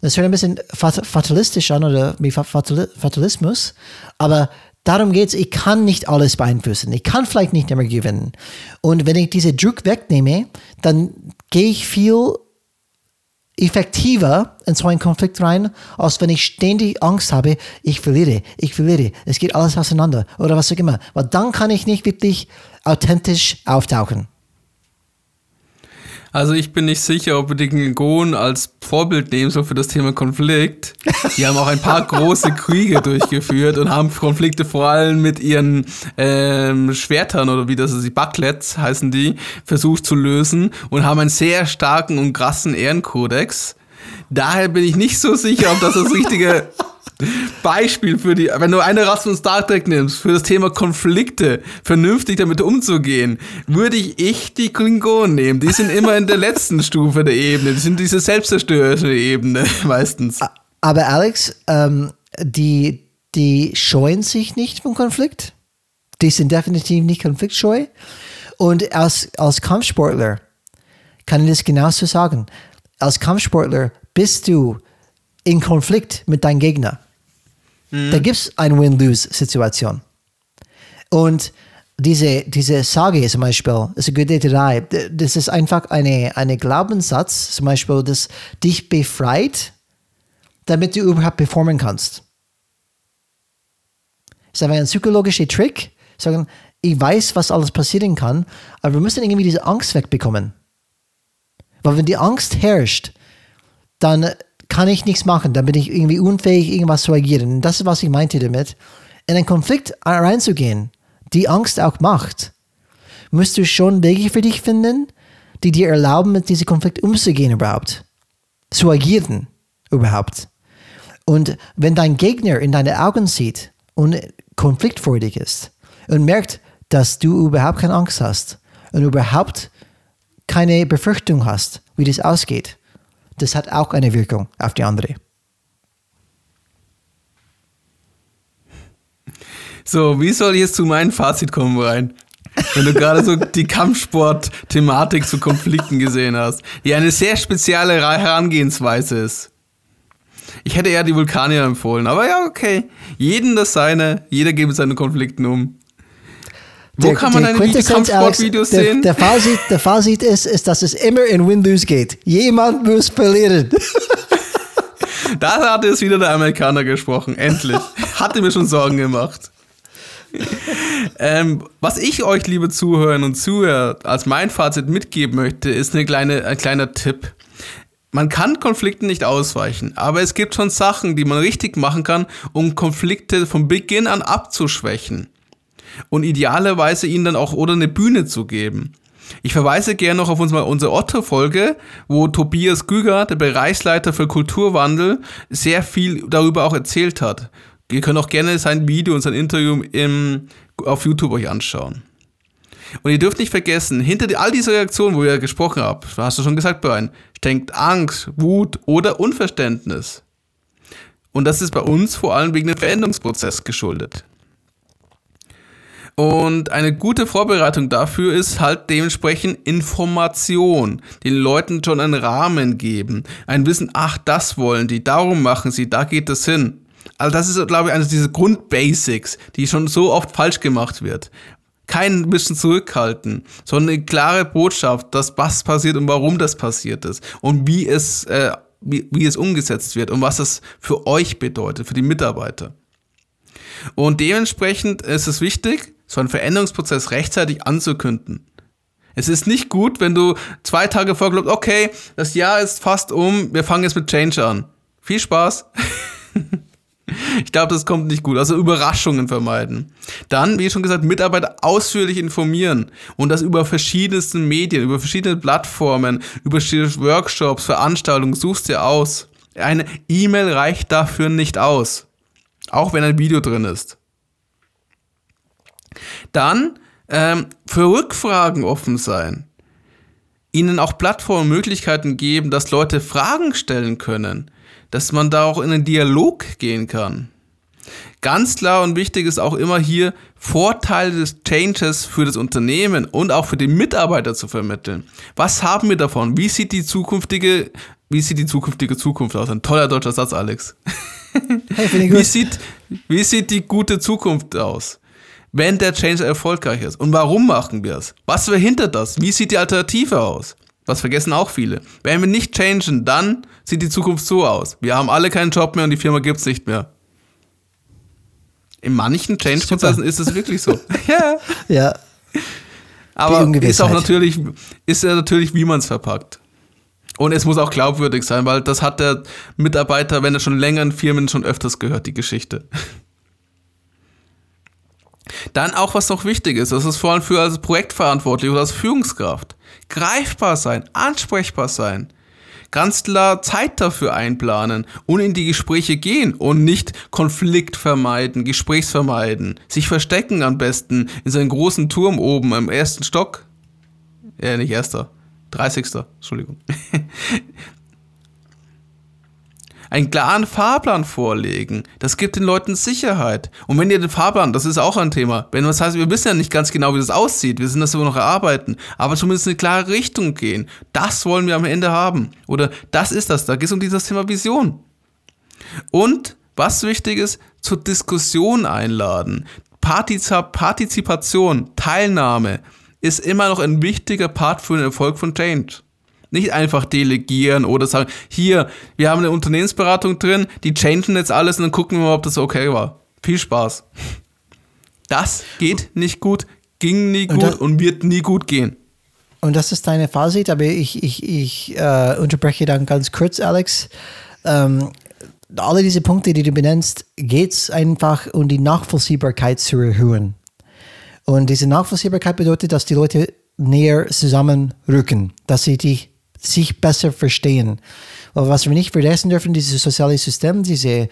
Das hört ein bisschen fatalistisch an oder wie Fatalismus, aber darum geht es, ich kann nicht alles beeinflussen. Ich kann vielleicht nicht immer gewinnen. Und wenn ich diese Druck wegnehme, dann gehe ich viel effektiver in so einen Konflikt rein, als wenn ich ständig Angst habe, ich verliere, ich verliere, es geht alles auseinander oder was auch immer. Weil dann kann ich nicht wirklich authentisch auftauchen. Also ich bin nicht sicher, ob wir die Klingonen als Vorbild nehmen so für das Thema Konflikt. Die haben auch ein paar große Kriege durchgeführt und haben Konflikte vor allem mit ihren ähm, Schwertern oder wie das ist, die Bucklets heißen die, versucht zu lösen und haben einen sehr starken und krassen Ehrenkodex. Daher bin ich nicht so sicher, ob das das richtige Beispiel für die, wenn du eine Rasse von Star Trek nimmst, für das Thema Konflikte, vernünftig damit umzugehen, würde ich echt die Klingonen nehmen. Die sind immer in der letzten Stufe der Ebene. Die sind diese selbstzerstörerische Ebene meistens. Aber Alex, ähm, die, die scheuen sich nicht vom Konflikt. Die sind definitiv nicht konfliktscheu. Und als, als Kampfsportler kann ich das genauso sagen. Als Kampfsportler bist du in Konflikt mit deinem Gegner. Mhm. Da gibt es eine Win-Lose-Situation. Und diese, diese Sage zum Beispiel, gute Detail. Das ist einfach eine, eine Glaubenssatz, zum Beispiel, das dich befreit, damit du überhaupt performen kannst. Das ist einfach ein psychologischer Trick, sagen, ich weiß, was alles passieren kann, aber wir müssen irgendwie diese Angst wegbekommen. Weil wenn die Angst herrscht, dann kann ich nichts machen, dann bin ich irgendwie unfähig, irgendwas zu agieren. Das ist, was ich meinte damit. In einen Konflikt reinzugehen, die Angst auch macht, musst du schon Wege für dich finden, die dir erlauben, mit diesem Konflikt umzugehen überhaupt. Zu agieren überhaupt. Und wenn dein Gegner in deine Augen sieht und konfliktfreudig ist und merkt, dass du überhaupt keine Angst hast und überhaupt keine Befürchtung hast, wie das ausgeht, das hat auch eine Wirkung auf die andere. So, wie soll ich jetzt zu meinem Fazit kommen, Brian? Wenn du gerade so die Kampfsport-Thematik zu Konflikten gesehen hast, die eine sehr spezielle Herangehensweise ist. Ich hätte eher die Vulkanier empfohlen, aber ja, okay. Jeden das seine, jeder geht mit seinen Konflikten um. Wo der, kann man deine Kampfsportvideos sehen? Der, der, Fazit, der Fazit ist, ist, dass es immer in Windows geht. Jemand muss verlieren. da hat es wieder der Amerikaner gesprochen. Endlich. Hatte mir schon Sorgen gemacht. ähm, was ich euch, liebe Zuhörer und Zuhörer, als mein Fazit mitgeben möchte, ist eine kleine, ein kleiner Tipp. Man kann Konflikten nicht ausweichen, aber es gibt schon Sachen, die man richtig machen kann, um Konflikte von Beginn an abzuschwächen und idealerweise ihnen dann auch oder eine Bühne zu geben. Ich verweise gerne noch auf unsere, Otto-Folge, wo Tobias Güger, der Bereichsleiter für Kulturwandel, sehr viel darüber auch erzählt hat. Ihr könnt auch gerne sein Video und sein Interview im, auf YouTube euch anschauen. Und ihr dürft nicht vergessen, hinter all dieser Reaktionen, wo ihr gesprochen habt, hast du schon gesagt, Brian, steckt Angst, Wut oder Unverständnis. Und das ist bei uns vor allem wegen dem Veränderungsprozess geschuldet. Und eine gute Vorbereitung dafür ist halt dementsprechend Information, den Leuten schon einen Rahmen geben, ein Wissen, ach, das wollen die, darum machen sie, da geht es hin. Also das ist, glaube ich, eines dieser Grundbasics, die schon so oft falsch gemacht wird. Kein bisschen zurückhalten, sondern eine klare Botschaft, dass was passiert und warum das passiert ist und wie es, äh, wie, wie es umgesetzt wird und was es für euch bedeutet, für die Mitarbeiter. Und dementsprechend ist es wichtig, so einen Veränderungsprozess rechtzeitig anzukünden. Es ist nicht gut, wenn du zwei Tage vor glaubst, okay, das Jahr ist fast um, wir fangen jetzt mit Change an. Viel Spaß. ich glaube, das kommt nicht gut. Also Überraschungen vermeiden. Dann, wie schon gesagt, Mitarbeiter ausführlich informieren und das über verschiedenste Medien, über verschiedene Plattformen, über Workshops, Veranstaltungen, suchst dir aus. Eine E-Mail reicht dafür nicht aus. Auch wenn ein Video drin ist. Dann ähm, für Rückfragen offen sein. Ihnen auch Plattformen Möglichkeiten geben, dass Leute Fragen stellen können, dass man da auch in einen Dialog gehen kann. Ganz klar und wichtig ist auch immer hier Vorteile des Changes für das Unternehmen und auch für den Mitarbeiter zu vermitteln. Was haben wir davon? Wie sieht die zukünftige, wie sieht die zukünftige Zukunft aus? Ein toller deutscher Satz, Alex. Hey, wie, sieht, wie sieht die gute Zukunft aus? Wenn der Change erfolgreich ist. Und warum machen wir es? Was verhindert das? Wie sieht die Alternative aus? Was vergessen auch viele. Wenn wir nicht changen, dann sieht die Zukunft so aus. Wir haben alle keinen Job mehr und die Firma gibt es nicht mehr. In manchen Change-Prozessen ist es wirklich so. ja. Ja. Aber ist auch natürlich, ist ja natürlich, wie man es verpackt. Und es muss auch glaubwürdig sein, weil das hat der Mitarbeiter, wenn er schon länger in Firmen schon öfters gehört, die Geschichte. Dann auch, was noch wichtig ist, das ist vor allem für als Projektverantwortlich oder als Führungskraft. Greifbar sein, ansprechbar sein. ganz klar Zeit dafür einplanen und in die Gespräche gehen und nicht Konflikt vermeiden, Gesprächsvermeiden, sich verstecken am besten in seinem großen Turm oben im ersten Stock. Äh, nicht erster, 30. Entschuldigung. einen klaren Fahrplan vorlegen. Das gibt den Leuten Sicherheit. Und wenn ihr den Fahrplan, das ist auch ein Thema, wenn das heißt, wir wissen ja nicht ganz genau, wie das aussieht, wir sind das immer noch erarbeiten, aber zumindest eine klare Richtung gehen. Das wollen wir am Ende haben. Oder das ist das, da geht es um dieses Thema Vision. Und was wichtig ist, zur Diskussion einladen. Partizipation, Teilnahme ist immer noch ein wichtiger Part für den Erfolg von Change. Nicht einfach delegieren oder sagen, hier, wir haben eine Unternehmensberatung drin, die changen jetzt alles und dann gucken wir mal, ob das okay war. Viel Spaß. Das geht nicht gut, ging nie gut und, das, und wird nie gut gehen. Und das ist deine Fazit, aber ich, ich, ich äh, unterbreche dann ganz kurz, Alex. Ähm, alle diese Punkte, die du benennst, geht es einfach um die Nachvollziehbarkeit zu erhöhen. Und diese Nachvollziehbarkeit bedeutet, dass die Leute näher zusammenrücken, dass sie dich sich besser verstehen. Aber was wir nicht vergessen dürfen, dieses soziale System, diese,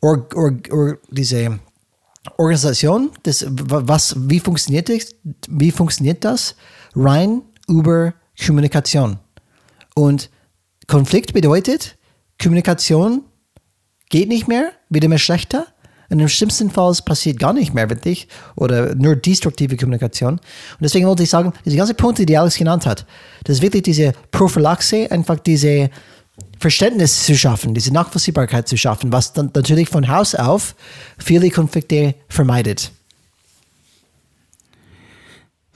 or, or, or, diese Organisation, das, was, wie, funktioniert das, wie funktioniert das? Rein über Kommunikation. Und Konflikt bedeutet, Kommunikation geht nicht mehr, wird immer schlechter. Und im schlimmsten Fall passiert gar nicht mehr wirklich oder nur destruktive Kommunikation. Und deswegen wollte ich sagen, diese ganzen Punkte, die Alex genannt hat, das ist wirklich diese Prophylaxe, einfach diese Verständnis zu schaffen, diese Nachvollziehbarkeit zu schaffen, was dann natürlich von Haus auf viele Konflikte vermeidet.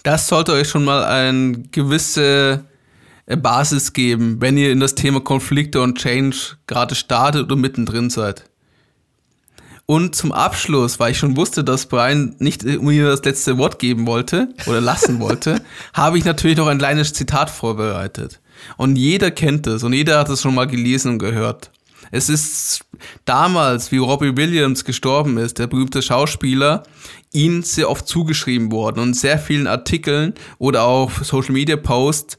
Das sollte euch schon mal eine gewisse äh, Basis geben, wenn ihr in das Thema Konflikte und Change gerade startet und mittendrin seid. Und zum Abschluss, weil ich schon wusste, dass Brian nicht mir das letzte Wort geben wollte oder lassen wollte, habe ich natürlich noch ein kleines Zitat vorbereitet. Und jeder kennt es und jeder hat es schon mal gelesen und gehört. Es ist damals, wie Robbie Williams gestorben ist, der berühmte Schauspieler, ihm sehr oft zugeschrieben worden und sehr vielen Artikeln oder auch Social Media Posts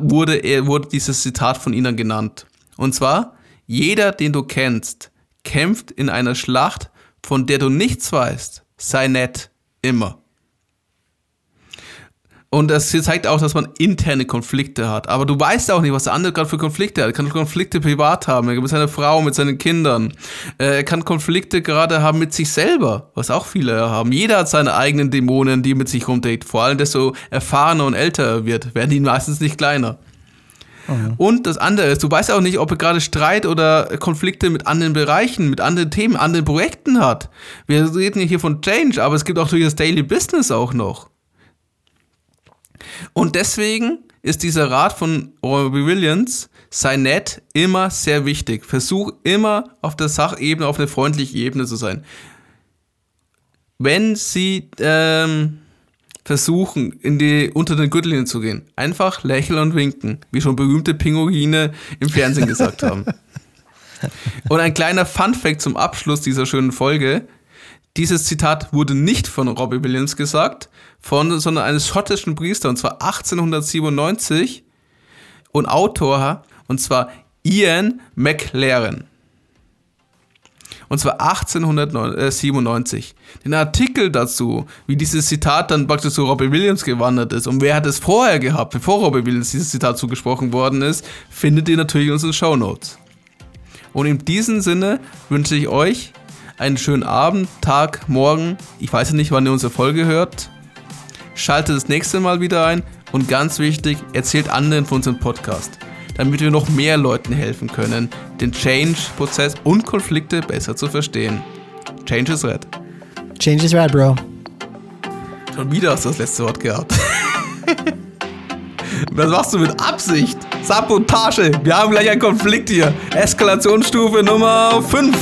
wurde, er, wurde dieses Zitat von ihnen genannt. Und zwar, jeder, den du kennst, kämpft in einer Schlacht, von der du nichts weißt, sei nett, immer. Und das zeigt auch, dass man interne Konflikte hat. Aber du weißt auch nicht, was der andere gerade für Konflikte hat. Er kann Konflikte privat haben, mit seiner Frau, mit seinen Kindern. Äh, er kann Konflikte gerade haben mit sich selber, was auch viele haben. Jeder hat seine eigenen Dämonen, die mit sich rumträgt. Vor allem, desto erfahrener und älter er wird, werden die meistens nicht kleiner. Mhm. Und das andere ist, du weißt auch nicht, ob er gerade Streit oder Konflikte mit anderen Bereichen, mit anderen Themen, anderen Projekten hat. Wir reden hier von Change, aber es gibt auch durch das Daily Business auch noch. Und deswegen ist dieser Rat von Robbie Williams, sei nett, immer sehr wichtig. Versuch immer auf der Sachebene, auf einer freundlichen Ebene zu sein. Wenn sie ähm, versuchen, in die, unter den Gürtellinien zu gehen. Einfach lächeln und winken, wie schon berühmte Pinguine im Fernsehen gesagt haben. Und ein kleiner Fun-Fact zum Abschluss dieser schönen Folge. Dieses Zitat wurde nicht von Robbie Williams gesagt, von, sondern eines schottischen Priester, und zwar 1897. Und Autor, und zwar Ian McLaren und zwar 1897. Den Artikel dazu, wie dieses Zitat dann praktisch zu Robbie Williams gewandert ist und wer hat es vorher gehabt, bevor Robbie Williams dieses Zitat zugesprochen worden ist, findet ihr natürlich in unseren Show Notes. Und in diesem Sinne wünsche ich euch einen schönen Abend, Tag, Morgen. Ich weiß ja nicht, wann ihr unsere Folge hört. Schaltet das nächste Mal wieder ein und ganz wichtig, erzählt anderen von unserem Podcast damit wir noch mehr Leuten helfen können, den Change-Prozess und Konflikte besser zu verstehen. Change is red. Change is red, Bro. Schon wieder hast du das letzte Wort gehabt. Das machst du mit Absicht. Sabotage. Wir haben gleich einen Konflikt hier. Eskalationsstufe Nummer 5.